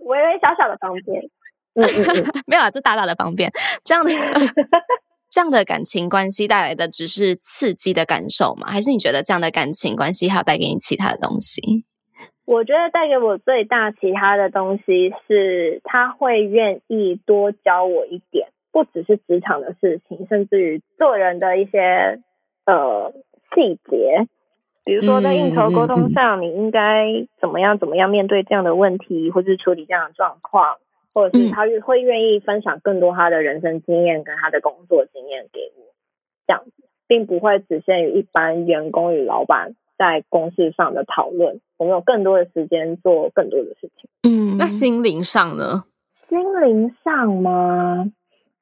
Speaker 4: 微微小小的方便，嗯嗯嗯，
Speaker 2: 没有啊，就大大的方便。这样的 这样的感情关系带来的只是刺激的感受吗？还是你觉得这样的感情关系还要带给你其他的东西？
Speaker 4: 我觉得带给我最大其他的东西是，他会愿意多教我一点，不只是职场的事情，甚至于做人的一些呃细节。比如说，在应酬沟通上，你应该怎么样怎么样面对这样的问题，或是处理这样的状况，或者是他会愿意分享更多他的人生经验跟他的工作经验给我，这样子，并不会只限于一般员工与老板在公事上的讨论，我们有更多的时间做更多的事情。
Speaker 1: 嗯，那心灵上呢？
Speaker 4: 心灵上吗？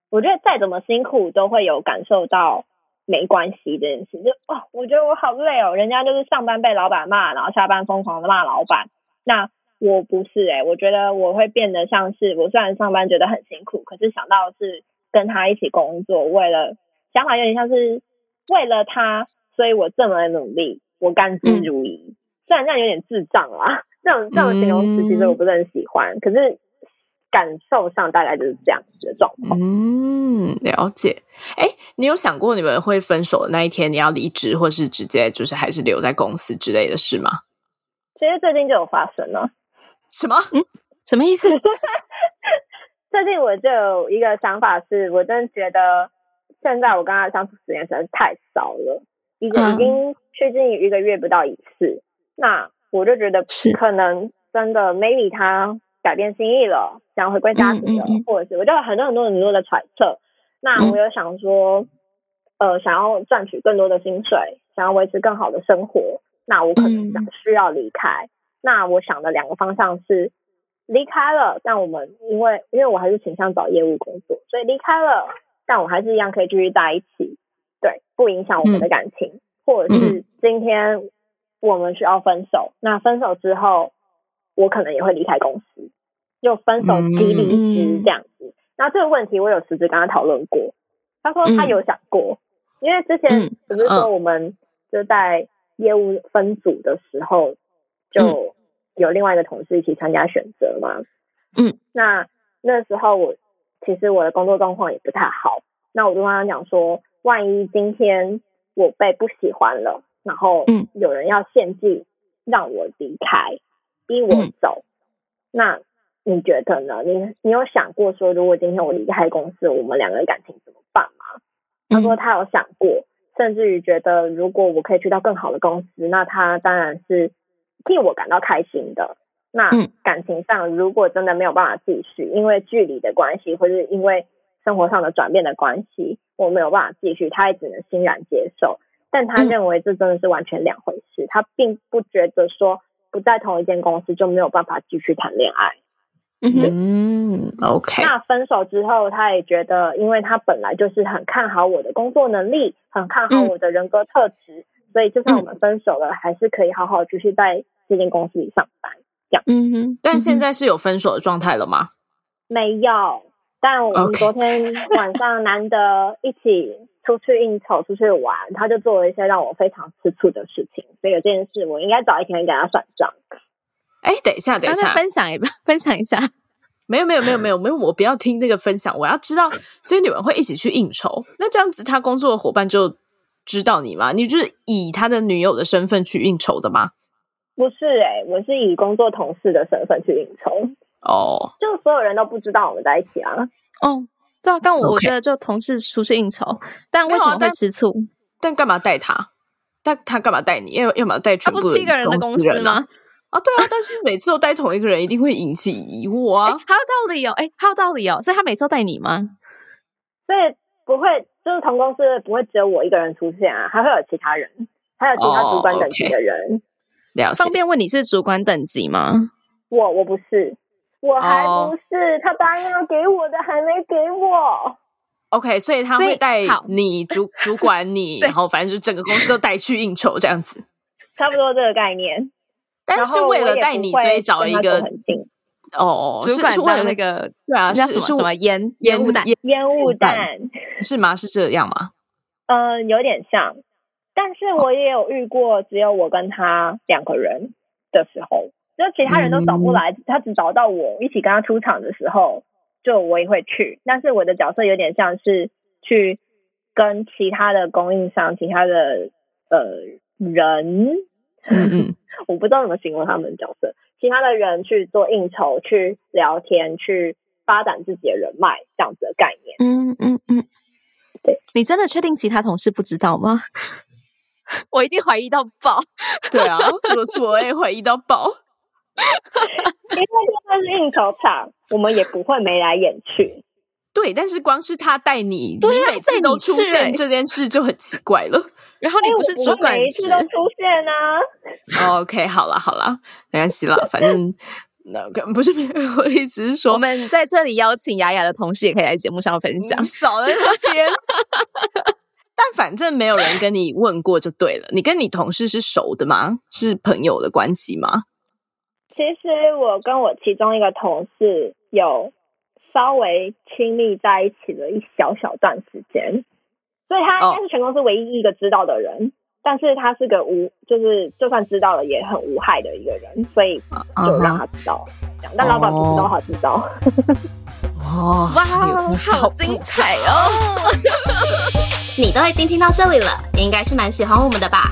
Speaker 4: 我觉得再怎么辛苦，都会有感受到。没关系这件事，就哦，我觉得我好累哦。人家就是上班被老板骂，然后下班疯狂的骂老板。那我不是哎，我觉得我会变得像是我虽然上班觉得很辛苦，可是想到是跟他一起工作，为了想法有点像是为了他，所以我这么努力，我甘之如饴。虽然这样有点智障啦，这种这种形容词其实我不是很喜欢，可是。感受上大概就是这样子的状况。
Speaker 1: 嗯，了解。哎，你有想过你们会分手的那一天，你要离职，或是直接就是还是留在公司之类的事吗？
Speaker 4: 其实最近就有发生了。
Speaker 1: 什么？嗯，
Speaker 2: 什么意思？
Speaker 4: 最近我就有一个想法，是我真的觉得现在我跟他相处时间实在是太少了，已经已经趋近于一个月不到一次。那我就觉得可能真的 maybe 他。改变心意了，想回归家庭了，或者是我就有很多很多很多的揣测。那我有想说，呃，想要赚取更多的薪水，想要维持更好的生活，那我可能想需要离开。那我想的两个方向是离开了，但我们因为因为我还是倾向找业务工作，所以离开了，但我还是一样可以继续在一起，对，不影响我们的感情。或者是今天我们需要分手，那分手之后，我可能也会离开公司。就分手即离职这样子，那这个问题我有辞职跟他讨论过，他说他有想过，因为之前不是说我们就在业务分组的时候，就有另外一个同事一起参加选择嘛，嗯，那那时候我其实我的工作状况也不太好，那我就跟他讲说，万一今天我被不喜欢了，然后有人要献祭让我离开，逼我走，那。你觉得呢？你你有想过说，如果今天我离开公司，我们两个人感情怎么办吗？他说他有想过，甚至于觉得如果我可以去到更好的公司，那他当然是替我感到开心的。那感情上如果真的没有办法继续，因为距离的关系，或是因为生活上的转变的关系，我没有办法继续，他也只能欣然接受。但他认为这真的是完全两回事，他并不觉得说不在同一间公司就没有办法继续谈恋爱。
Speaker 1: 嗯，OK。
Speaker 4: 那分手之后，他也觉得，因为他本来就是很看好我的工作能力，很看好我的人格特质，所以就算我们分手了，还是可以好好继续在这间公司里上班。这样，
Speaker 1: 嗯哼。但现在是有分手的状态了吗？
Speaker 4: 没有。但我们昨天晚上难得一起。出去应酬，出去玩，他就做了一些让我非常吃醋的事情。所以有这件事，我应该早一天给他算账。
Speaker 1: 哎，等一下，等一下，
Speaker 2: 分享一 分享一下。
Speaker 1: 没有，没有，没有，没有，没有，我不要听那个分享。我要知道，所以你们会一起去应酬？那这样子，他工作的伙伴就知道你吗？你就是以他的女友的身份去应酬的吗？
Speaker 4: 不是，哎，我是以工作同事的身份去应酬。
Speaker 1: 哦，
Speaker 4: 就所有人都不知道我们在一起啊。
Speaker 2: 哦。对啊，但我我觉得就同事出去应酬，但为什么会吃醋？
Speaker 1: 但干嘛带他？但他干嘛带你？要要嘛带全部
Speaker 2: 七个人的公司吗？
Speaker 1: 啊，对啊，但是每次都带同一个人，一定会引起疑惑啊。还有
Speaker 2: 道理哦，哎，还有道理哦，所以他每次都带你吗？
Speaker 4: 所以不会，就是同公司不会只有我一个人出现啊，还会有其他人，还有其他主管等级的人。
Speaker 2: 方便问你是主管等级吗？
Speaker 4: 我我不是。我还不是他答应要给我的，还没给我。
Speaker 1: OK，所以他会带你主主管你，然后反正就整个公司都带去应酬这样子，
Speaker 4: 差不多这个概念。
Speaker 1: 但是为了带你，所以找一个哦，
Speaker 2: 主管为了那个
Speaker 1: 对啊，
Speaker 2: 是什么烟烟雾弹
Speaker 4: 烟雾弹
Speaker 1: 是吗？是这样吗？
Speaker 4: 嗯，有点像。但是我也有遇过，只有我跟他两个人的时候。就其他人都找不来，他只找到我一起跟他出场的时候，就我也会去。但是我的角色有点像是去跟其他的供应商、其他的呃人，
Speaker 1: 嗯嗯，
Speaker 4: 我不知道怎么形容他们的角色。其他的人去做应酬、去聊天、去发展自己的人脉，这样子的概念。
Speaker 2: 嗯嗯嗯，
Speaker 4: 对
Speaker 2: 你真的确定其他同事不知道吗？我一定怀疑到爆。
Speaker 1: 对啊，如果是我也怀疑到爆。
Speaker 4: 因为就算是应酬场，我们也不会眉来眼去。
Speaker 1: 对，但是光是他带你，你每次都出现这件事就很奇怪了。
Speaker 2: 然后你不是主管，
Speaker 4: 每一次都出现啊。
Speaker 1: OK，好了好了，没关系了，反正那个不是我的意思是说，
Speaker 2: 我们在这里邀请雅雅的同事也可以来节目上分享。
Speaker 1: 少在那边，但反正没有人跟你问过就对了。你跟你同事是熟的吗？是朋友的关系吗？
Speaker 4: 其实我跟我其中一个同事有稍微亲密在一起了一小小段时间，所以他应该是全公司唯一一个知道的人。但是他是个无，就是就算知道了也很无害的一个人，所以就让他知道。但老板不知道他知道。
Speaker 2: 哇哇，好精彩哦！
Speaker 3: 你都已经听到这里了，应该是蛮喜欢我们的吧？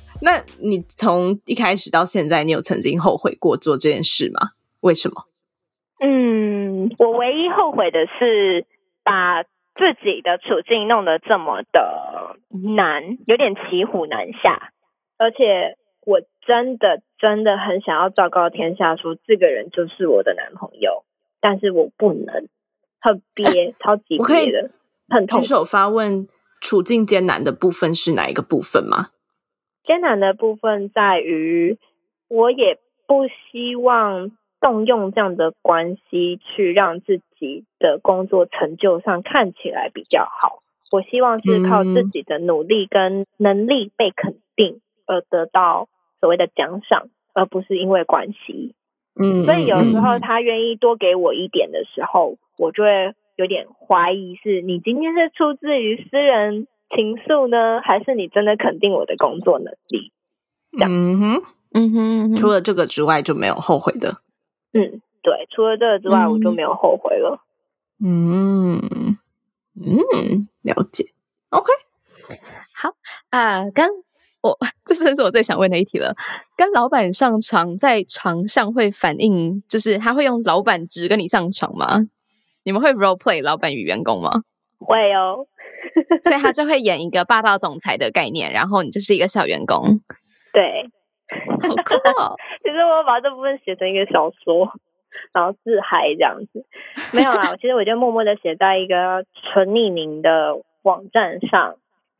Speaker 1: 那你从一开始到现在，你有曾经后悔过做这件事吗？为什么？
Speaker 4: 嗯，我唯一后悔的是把自己的处境弄得这么的难，有点骑虎难下。而且我真的真的很想要昭告天下，说这个人就是我的男朋友，但是我不能，很憋，超级憋的，很痛。
Speaker 1: 举手发问，处境艰难的部分是哪一个部分吗？
Speaker 4: 艰难的部分在于，我也不希望动用这样的关系去让自己的工作成就上看起来比较好。我希望是靠自己的努力跟能力被肯定而得到所谓的奖赏，而不是因为关系。
Speaker 1: 嗯，
Speaker 4: 所以有时候他愿意多给我一点的时候，我就会有点怀疑，是你今天是出自于私人。情愫呢，还是你真的肯定我的工作能力？
Speaker 1: 嗯哼，嗯哼，除了这个之外就没有后悔的。
Speaker 4: 嗯，对，除了这个之外，我就没有后悔了。
Speaker 1: 嗯嗯，了解。OK，
Speaker 2: 好啊，跟我这真是我最想问的一题了。跟老板上床，在床上会反应，就是他会用老板值跟你上床吗？你们会 role play 老板与员工吗？
Speaker 4: 会哦，
Speaker 2: 所以他就会演一个霸道总裁的概念，然后你就是一个小员工。
Speaker 4: 对，
Speaker 2: 好酷哦！
Speaker 4: 其实我把这部分写成一个小说。然后自嗨这样子，没有啦。其实我就默默的写在一个纯匿名的网站上，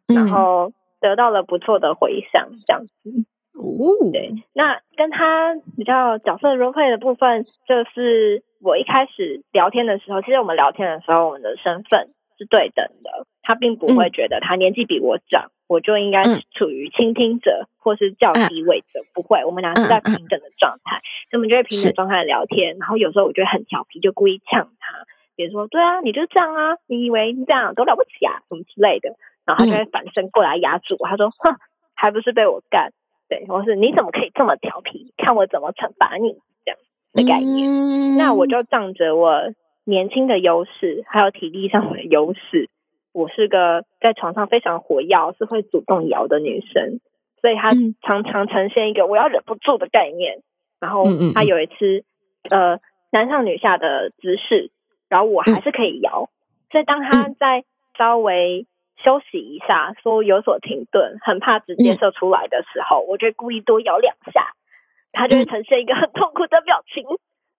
Speaker 4: 然后得到了不错的回响，这样子。哦，对。那跟他比较角色 role play 的部分，就是我一开始聊天的时候，其实我们聊天的时候，我们的身份是对等的，他并不会觉得他年纪比我长。我就应该是处于倾听者或是较低位者，不会，我们俩是在平等的状态，所以我们就会平等状态聊天。然后有时候我觉得很调皮，就故意呛他，比如说：“对啊，你就这样啊，你以为你这样都了不起啊，什么之类的。”然后他就会反身过来压住我，他说：“哼，还不是被我干？对，或是你怎么可以这么调皮？看我怎么惩罚你？”这样的概念。那我就仗着我年轻的优势，还有体力上的优势。我是个在床上非常活跃，是会主动摇的女生，所以她常常呈现一个我要忍不住的概念。然后她有一次，呃，男上女下的姿势，然后我还是可以摇。所以当她在稍微休息一下，说有所停顿，很怕直接射出来的时候，我就故意多摇两下，她就会呈现一个很痛苦的表情。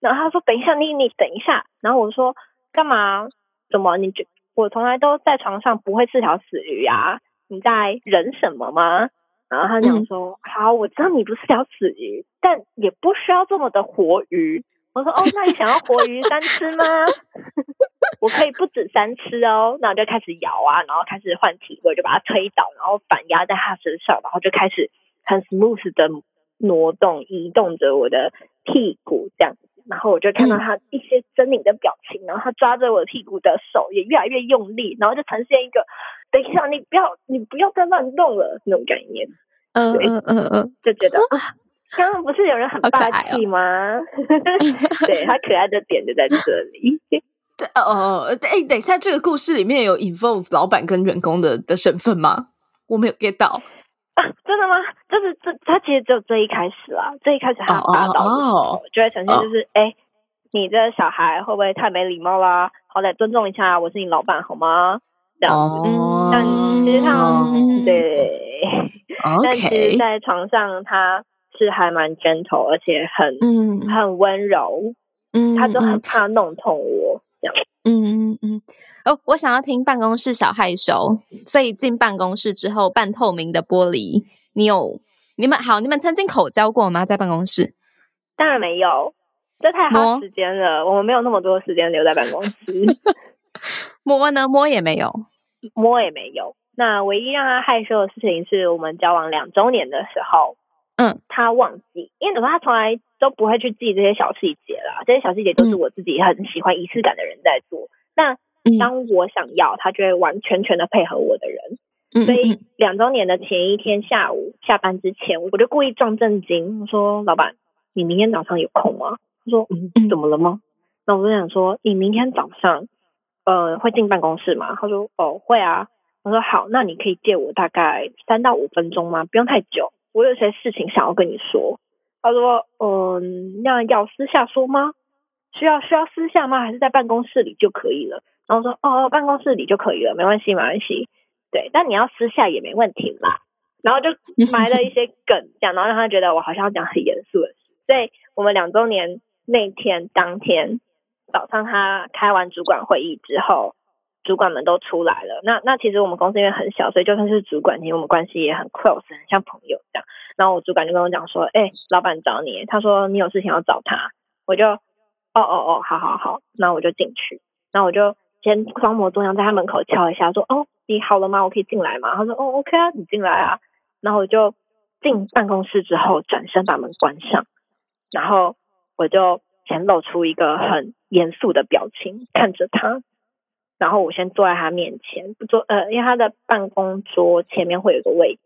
Speaker 4: 然后他说：“等一下，妮妮，等一下。”然后我说：“干嘛？怎么？你就？”我从来都在床上不会是条死鱼啊！你在忍什么吗？然后他讲说：“好，我知道你不是条死鱼，但也不需要这么的活鱼。”我说：“哦，那你想要活鱼三吃吗？我可以不止三吃哦。”那我就开始摇啊，然后开始换体位，就把它推倒，然后反压在他身上，然后就开始很 smooth 的挪动、移动着我的屁股，这样。然后我就看到他一些狰狞的表情，然后他抓着我屁股的手也越来越用力，然后就呈现一个“等一下，你不要，你不要再乱动了”那种概念。嗯嗯嗯嗯，就觉得刚刚不是有人很霸气吗？对他可爱的点就在这里。
Speaker 1: 对哦，哎，等一下，这个故事里面有 involve 老板跟员工的的身份吗？我没有 get 到。
Speaker 4: 啊，真的吗？就是这，他其实只有最一开始啦，最一开始他霸道的时候，就会呈现就是，哎，你这小孩会不会太没礼貌啦？好歹尊重一下，我是你老板好吗？这样子，但其实他对，但其实在床上他是还蛮 gentle，而且很很温柔，嗯，他就很怕弄痛我这样。嗯
Speaker 2: 嗯嗯。哦，我想要听办公室小害羞，所以进办公室之后，半透明的玻璃，你有你们好，你们曾经口交过吗？在办公室？
Speaker 4: 当然没有，这太耗时间了，我们没有那么多时间留在办公室。
Speaker 2: 摸呢？摸也没有，
Speaker 4: 摸也没有。那唯一让他害羞的事情，是我们交往两周年的时候，嗯，他忘记，因为怎么他从来都不会去记这些小细节啦，这些小细节都是我自己很喜欢仪式感的人在做。那当我想要，他就会完全全的配合我的人。所以两周年的前一天下午下班之前，我就故意装正经，我说：“老板，你明天早上有空吗？”他说：“嗯，怎么了吗？”那我就想说：“你明天早上呃会进办公室吗？”他说：“哦，会啊。”我说：“好，那你可以借我大概三到五分钟吗？不用太久，我有些事情想要跟你说。”他说：“嗯，那要私下说吗？需要需要私下吗？还是在办公室里就可以了？”然后说哦，办公室里就可以了，没关系，没关系。对，但你要私下也没问题啦。然后就埋了一些 梗，讲，然后让他觉得我好像要讲很严肃的事。所以我们两周年那天当天早上，他开完主管会议之后，主管们都出来了。那那其实我们公司因为很小，所以就算是主管，其实我们关系也很 close，很像朋友这样。然后我主管就跟我讲说：“哎，老板找你，他说你有事情要找他。”我就哦哦哦，好好好，那我就进去，那我就。先装模作样在他门口敲一下，说：“哦，你好了吗？我可以进来吗？”他说：“哦，OK 啊，你进来啊。”然后我就进办公室之后，转身把门关上，然后我就先露出一个很严肃的表情看着他，然后我先坐在他面前，不坐呃，因为他的办公桌前面会有个位置，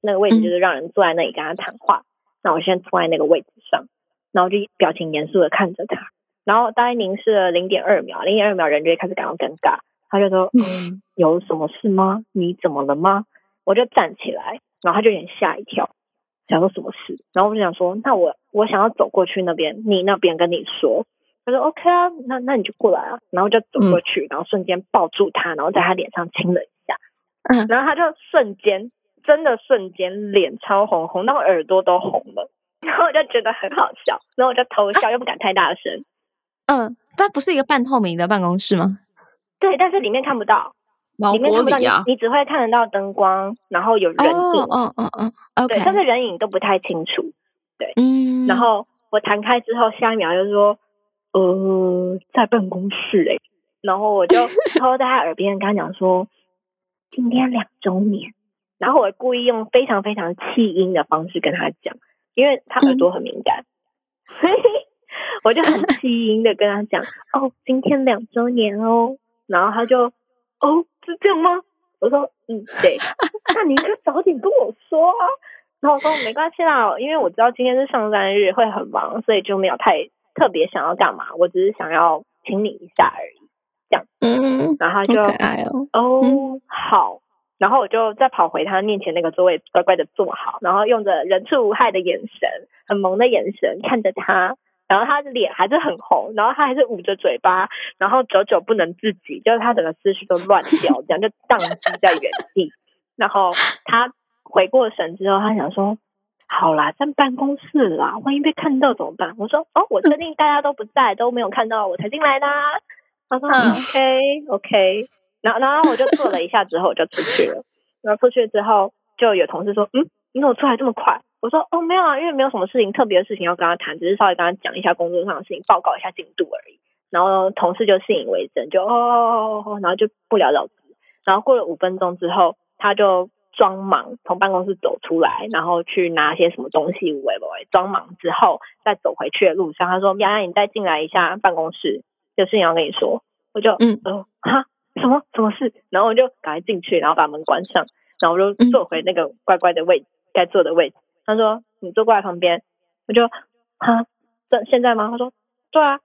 Speaker 4: 那个位置就是让人坐在那里跟他谈话。那我先坐在那个位置上，然后就表情严肃的看着他，然后大概凝视了零点二秒，零点二秒人就会开始感到尴尬。他就说：“嗯，有什么事吗？你怎么了吗？”我就站起来，然后他就有点吓一跳，想说什么事？然后我就想说：“那我我想要走过去那边，你那边跟你说。”他说：“OK 啊，那那你就过来啊。”然后就走过去，然后瞬间抱住他，然后在他脸上亲了一下。嗯，然后他就瞬间，真的瞬间脸超红，红到耳朵都红了。然后我就觉得很好笑，然后我就偷笑，又不敢太大声。
Speaker 2: 嗯，但不是一个半透明的办公室吗？
Speaker 4: 对，但是里面看不到，里面看不到你，你只会看得到灯光，然后有人影。
Speaker 2: 哦哦哦，OK，
Speaker 4: 但是人影都不太清楚。对，嗯。然后我弹开之后，下一秒就说。呃，在办公室哎，然后我就 偷在他耳边跟他讲说，今天两周年，然后我故意用非常非常气音的方式跟他讲，因为他耳朵很敏感，所以我就很 气音的跟他讲，哦，今天两周年哦，然后他就，哦，是这样吗？我说，嗯，对，那你应该早点跟我说啊，然后我说没关系啦，因为我知道今天是上班日会很忙，所以就没有太。特别想要干嘛？我只是想要亲你一下而已，这样。嗯，然后就哦，好。然后我就再跑回他面前那个座位，乖乖的坐好，然后用着人畜无害的眼神，很萌的眼神看着他。然后他的脸还是很红，然后他还是捂着嘴巴，然后久久不能自己，就是他整个思绪都乱掉，这样就宕机在原地。然后他回过神之后，他想说。好啦，在办公室啦，万一被看到怎么办？我说哦，我确定大家都不在，都没有看到我才进来的。他说 OK OK，然后然后我就坐了一下之后我就出去了。然后出去之后就有同事说，嗯，你怎么出来这么快？我说哦没有啊，因为没有什么事情特别的事情要跟他谈，只是稍微跟他讲一下工作上的事情，报告一下进度而已。然后同事就信以为真，就哦，然后就不了了之。然后过了五分钟之后，他就。装忙从办公室走出来，然后去拿些什么东西，喂喂喂。装忙之后，再走回去的路上，他说：“丫丫，你再进来一下办公室，有事情要跟你说。”我就嗯呃哈什么什么事？然后我就赶快进去，然后把门关上，然后我就坐回那个乖乖的位该坐的位置。他说：“你坐过来旁边。”我就哈这现在吗？他说：“对啊。”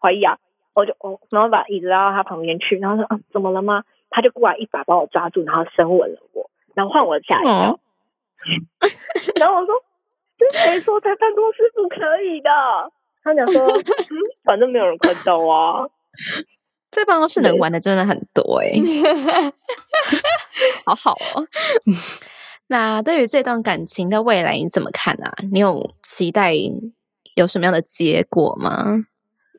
Speaker 4: 怀疑啊？我就哦，然后把椅子拉到他旁边去，然后说：“啊，怎么了吗？”他就过来一把把我抓住，然后深吻了我。然后换我吓一跳，然后我说：“谁说在办公室不可以的？”他讲说：“反正没有人看到啊。”
Speaker 2: 在办公室能玩的真的很多哎，好好哦。那对于这段感情的未来你怎么看啊？你有期待有什么样的结果吗？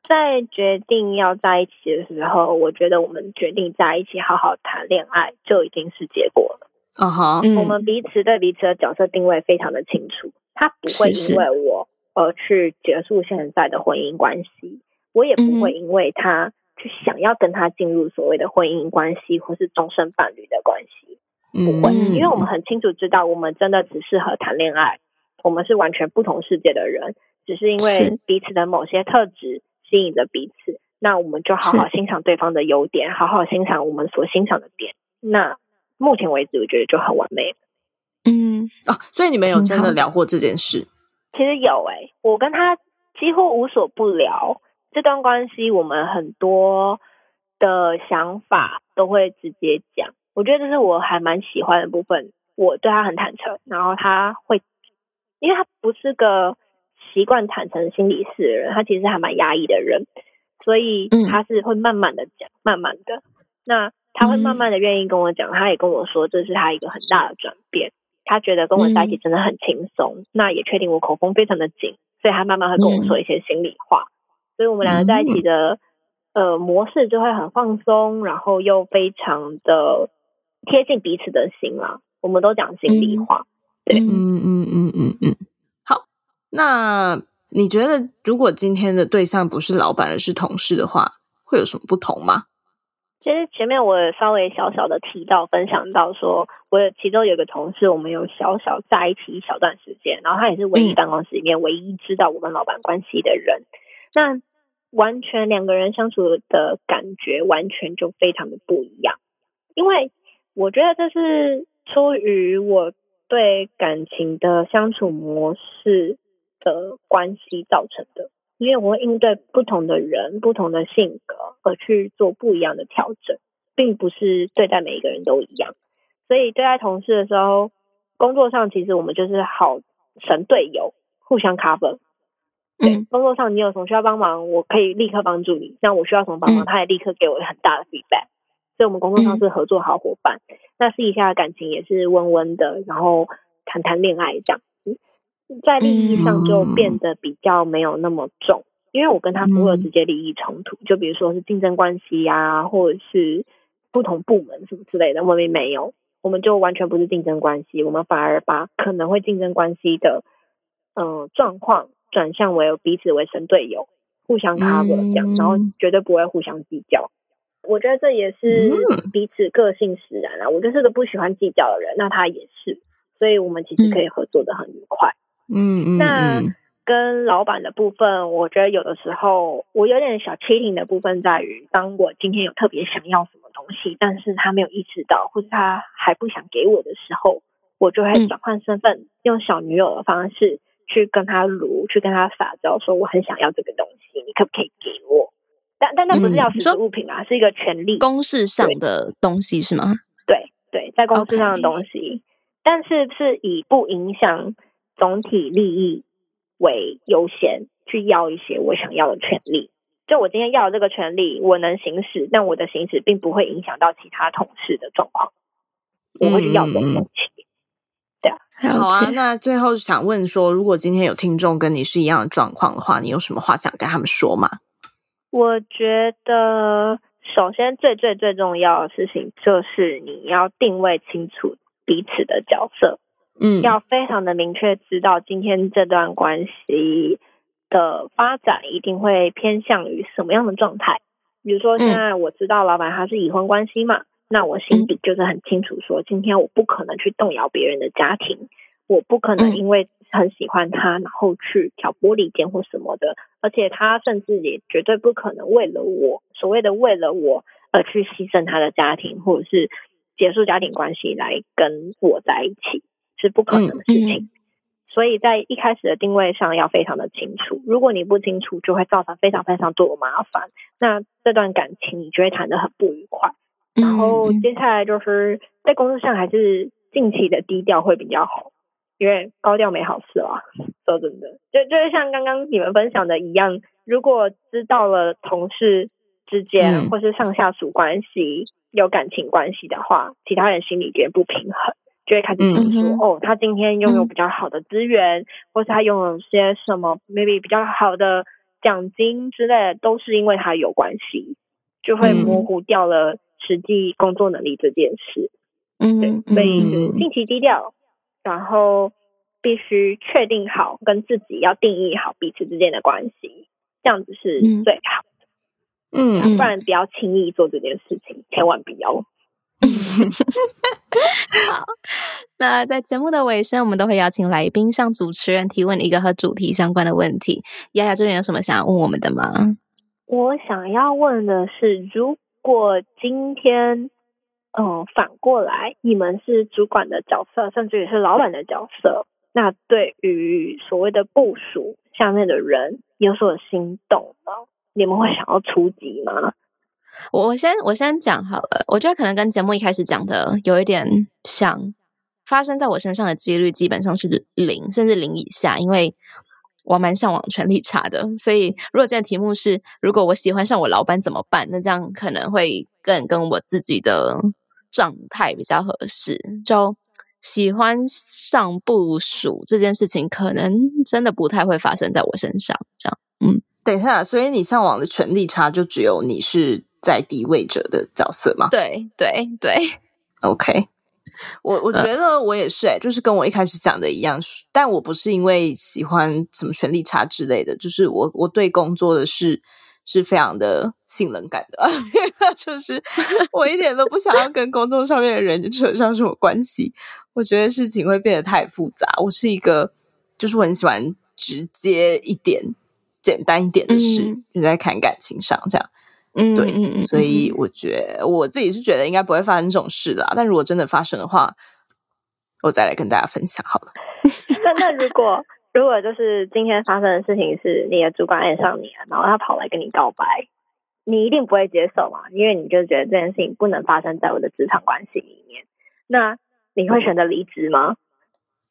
Speaker 4: 在决定要在一起的时候，我觉得我们决定在一起好好谈恋爱就已经是结果了。啊哈，我们彼此对彼此的角色定位非常的清楚，他不会因为我而去结束现在的婚姻关系，我也不会因为他去想要跟他进入所谓的婚姻关系或是终身伴侣的关系，不会，因为我们很清楚知道，我们真的只适合谈恋爱，我们是完全不同世界的人，只是因为彼此的某些特质吸引着彼此，那我们就好好欣赏对方的优点，好好欣赏我们所欣赏的点，那。目前为止，我觉得就很完美。
Speaker 1: 嗯哦，所以你们有真的聊过这件事？
Speaker 4: 其实有诶，我跟他几乎无所不聊。这段关系，我们很多的想法都会直接讲。我觉得这是我还蛮喜欢的部分。我对他很坦诚，然后他会，因为他不是个习惯坦诚心理事的人，他其实还蛮压抑的人，所以他是会慢慢的讲，慢慢的那。他会慢慢的愿意跟我讲，他也跟我说这是他一个很大的转变。他觉得跟我在一起真的很轻松，那也确定我口风非常的紧，所以他慢慢会跟我说一些心里话。所以我们两个在一起的呃模式就会很放松，然后又非常的贴近彼此的心啦。我们都讲心里话，对，嗯嗯嗯
Speaker 1: 嗯嗯。好，那你觉得如果今天的对象不是老板而是同事的话，会有什么不同吗？
Speaker 4: 其实前面我稍微小小的提到分享到，说我其中有个同事，我们有小小在一起一小段时间，然后他也是唯一办公室里面唯一知道我跟老板关系的人。那完全两个人相处的感觉完全就非常的不一样。因为我觉得这是出于我对感情的相处模式的关系造成的。因为我会应对不同的人、不同的性格而去做不一样的调整，并不是对待每一个人都一样。所以对待同事的时候，工作上其实我们就是好神队友，互相 cover。对，工作上你有什么需要帮忙，我可以立刻帮助你；那我需要什么帮忙，他也立刻给我很大的 feedback。所以，我们工作上是合作好伙伴。那私底下的感情也是温温的，然后谈谈恋爱这样。在利益上就变得比较没有那么重，因为我跟他不会有直接利益冲突，就比如说是竞争关系呀，或者是不同部门什么之类的，我们没有，我们就完全不是竞争关系，我们反而把可能会竞争关系的嗯状况转向为彼此为神队友，互相 cover 这样，然后绝对不会互相计较。我觉得这也是彼此个性使然啊，我就是个不喜欢计较的人，那他也是，所以我们其实可以合作的很愉快。
Speaker 1: 嗯嗯，
Speaker 4: 那跟老板的部分，我觉得有的时候我有点小 cheating 的部分在于，当我今天有特别想要什么东西，但是他没有意识到，或者他还不想给我的时候，我就会转换身份，用小女友的方式去跟他撸，去跟他撒娇，说我很想要这个东西，你可不可以给我？但但那不是要实质物品啊，是一个权利，
Speaker 2: 公事上的东西是吗？
Speaker 4: 对对，在公事上的东西，但是是以不影响。总体利益为优先，去要一些我想要的权利。就我今天要的这个权利，我能行使，但我的行使并不会影响到其他同事的状况。我会去要这种东西。对啊，
Speaker 1: 好啊。那最后想问说，如果今天有听众跟你是一样的状况的话，你有什么话想跟他们说吗？
Speaker 4: 我觉得，首先最最最重要的事情就是你要定位清楚彼此的角色。
Speaker 1: 嗯，
Speaker 4: 要非常的明确知道今天这段关系的发展一定会偏向于什么样的状态。比如说，现在我知道老板他是已婚关系嘛，那我心底就是很清楚，说今天我不可能去动摇别人的家庭，我不可能因为很喜欢他，然后去挑拨离间或什么的，而且他甚至也绝对不可能为了我，所谓的为了我而去牺牲他的家庭，或者是结束家庭关系来跟我在一起。是不可能的事情，所以在一开始的定位上要非常的清楚。如果你不清楚，就会造成非常非常多的麻烦。那这段感情你就会谈得很不愉快。然后接下来就是在工作上还是近期的低调会比较好，因为高调没好事啊。说真的，就就是像刚刚你们分享的一样，如果知道了同事之间或是上下属关系有感情关系的话，其他人心里觉得不平衡。就会开始想说，哦，他今天拥有比较好的资源，或是他拥有些什么，maybe 比较好的奖金之类的，都是因为他有关系，就会模糊掉了实际工作能力这件事。
Speaker 2: 嗯，
Speaker 4: 对，所以是近期低调，然后必须确定好跟自己要定义好彼此之间的关系，这样子是最好的。
Speaker 1: 嗯，
Speaker 4: 不然不要轻易做这件事情，千万不要。
Speaker 2: 好，那在节目的尾声，我们都会邀请来宾向主持人提问一个和主题相关的问题。丫丫这边有什么想要问我们的吗？
Speaker 4: 我想要问的是，如果今天，嗯，反过来，你们是主管的角色，甚至也是老板的角色，那对于所谓的部署下面的人有所心动吗？你们会想要出击吗？
Speaker 2: 我我先我先讲好了，我觉得可能跟节目一开始讲的有一点像，发生在我身上的几率基本上是零，甚至零以下，因为我蛮向往权力差的，所以如果这个题目是如果我喜欢上我老板怎么办，那这样可能会更跟我自己的状态比较合适。就喜欢上部署这件事情，可能真的不太会发生在我身上。这样，嗯，
Speaker 1: 等一下，所以你向往的权力差，就只有你是。在地位者的角色吗？
Speaker 2: 对对对
Speaker 1: ，OK。我我觉得我也是，哎，就是跟我一开始讲的一样，但我不是因为喜欢什么权力差之类的，就是我我对工作的事是非常的信任感的，就是我一点都不想要跟工作上面的人扯上什么关系，我觉得事情会变得太复杂。我是一个，就是我很喜欢直接一点。简单一点的事，就在看感情上这样。嗯，对，嗯所以我觉得我自己是觉得应该不会发生这种事啦。但如果真的发生的话，我再来跟大家分享好了。
Speaker 4: 那那如果如果就是今天发生的事情是你的主管爱上你了，然后他跑来跟你告白，你一定不会接受嘛？因为你就觉得这件事情不能发生在我的职场关系里面。那你会选择离职吗？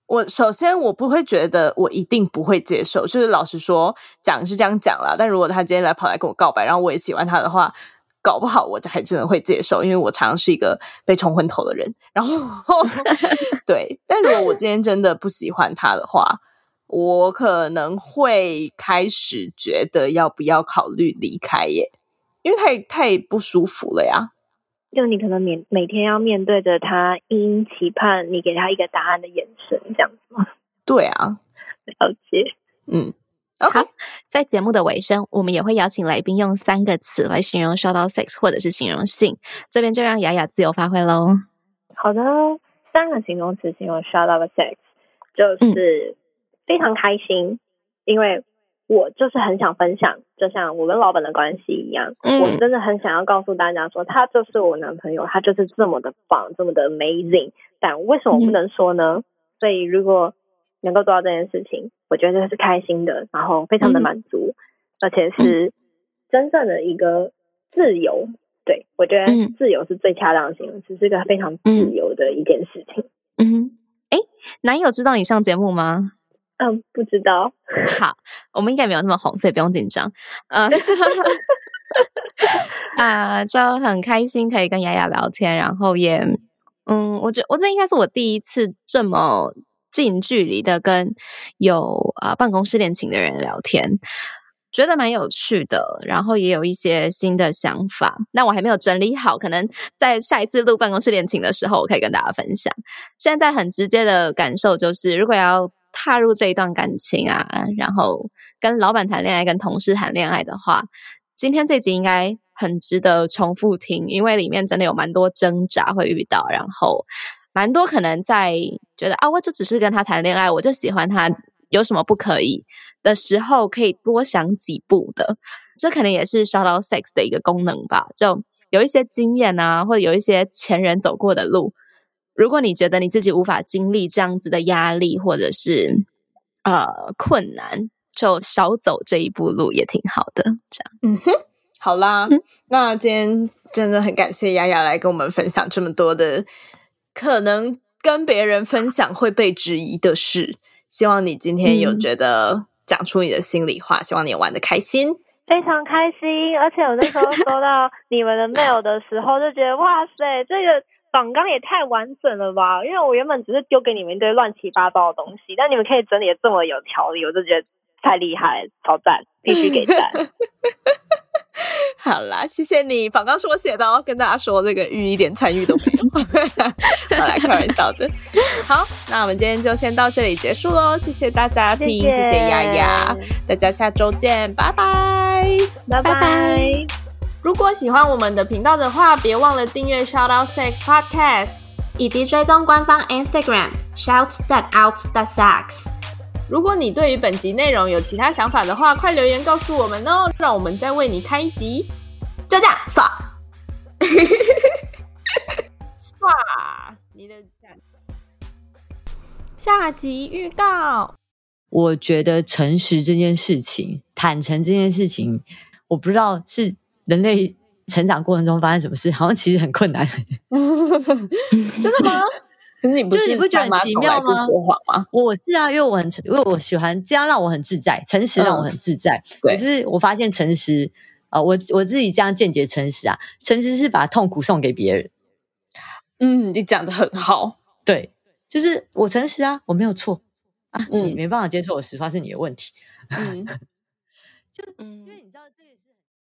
Speaker 1: 我首先我不会觉得我一定不会接受，就是老实说讲是这样讲啦。但如果他今天来跑来跟我告白，然后我也喜欢他的话，搞不好我还真的会接受，因为我常常是一个被冲昏头的人。然后 对，但如果我今天真的不喜欢他的话，我可能会开始觉得要不要考虑离开耶，因为太太不舒服了呀。
Speaker 4: 就你可能每每天要面对着他，殷殷期盼你给他一个答案的眼神，这样子吗？
Speaker 1: 对啊，
Speaker 4: 了解。
Speaker 1: 嗯，
Speaker 2: 好，在节目的尾声，我们也会邀请来宾用三个词来形容 shout out sex，或者是形容性。这边就让雅雅自由发挥喽。
Speaker 4: 好的，三个形容词形容 shout out sex，就是非常开心，因为。我就是很想分享，就像我跟老板的关系一样，我真的很想要告诉大家说，他就是我男朋友，他就是这么的棒，这么的 amazing。但为什么不能说呢？所以如果能够做到这件事情，我觉得是开心的，然后非常的满足，而且是真正的一个自由。对我觉得自由是最恰当的形容词，是一个非常自由的一件事情。
Speaker 2: 嗯，哎，男友知道你上节目吗？
Speaker 4: 嗯，不知道。
Speaker 2: 好，我们应该没有那么红，所以不用紧张。嗯，啊，就很开心可以跟雅雅聊天，然后也，嗯，我觉我这应该是我第一次这么近距离的跟有啊办公室恋情的人聊天，觉得蛮有趣的，然后也有一些新的想法。那我还没有整理好，可能在下一次录办公室恋情的时候，我可以跟大家分享。现在很直接的感受就是，如果要。踏入这一段感情啊，然后跟老板谈恋爱，跟同事谈恋爱的话，今天这集应该很值得重复听，因为里面真的有蛮多挣扎会遇到，然后蛮多可能在觉得啊，我就只是跟他谈恋爱，我就喜欢他，有什么不可以的时候，可以多想几步的。这可能也是 shout out sex 的一个功能吧，就有一些经验啊，或者有一些前人走过的路。如果你觉得你自己无法经历这样子的压力，或者是呃困难，就少走这一步路也挺好的。这样，
Speaker 1: 嗯哼，好啦，那今天真的很感谢雅雅来跟我们分享这么多的可能跟别人分享会被质疑的事。希望你今天有觉得讲出你的心里话，希望你玩的开心，
Speaker 4: 非常开心。而且我那时候收到你们的 mail 的时候，就觉得哇塞，这个。仿纲也太完整了吧！因为我原本只是丢给你们一堆乱七八糟的东西，但你们可以整理的这么有条理，我就觉得太厉害，超赞，必须给赞。
Speaker 1: 好啦，谢谢你，仿纲是我写的哦，跟大家说这个玉一点参与都没有，好来开玩笑的。好，那我们今天就先到这里结束喽，谢谢大家听，谢谢丫丫，大家下周见，拜拜，
Speaker 4: 拜拜。
Speaker 1: 如果喜欢我们的频道的话，别忘了订阅 Shout Out Sex Podcast，
Speaker 3: 以及追踪官方 Instagram Shout That Out That Sex。
Speaker 1: 如果你对于本集内容有其他想法的话，快留言告诉我们哦，让我们再为你开一集。
Speaker 3: 就这样，刷，
Speaker 1: 刷你的下集预告。
Speaker 5: 我觉得诚实这件事情，坦诚这件事情，我不知道是。人类成长过程中发生什么事，好像其实很困难。
Speaker 1: 真的吗？可是你不是
Speaker 5: 你不觉得很奇妙吗？
Speaker 1: 说谎吗？
Speaker 5: 我是啊，因为我很因为我喜欢这样让我很自在，诚实让我很自在。可是我发现诚实啊，我我自己这样间接诚实啊，诚实是把痛苦送给别人。
Speaker 1: 嗯，你讲的很好。
Speaker 5: 对，就是我诚实啊，我没有错啊，你没办法接受我实话是你的问题。
Speaker 1: 嗯，
Speaker 5: 就因为你知道这个是。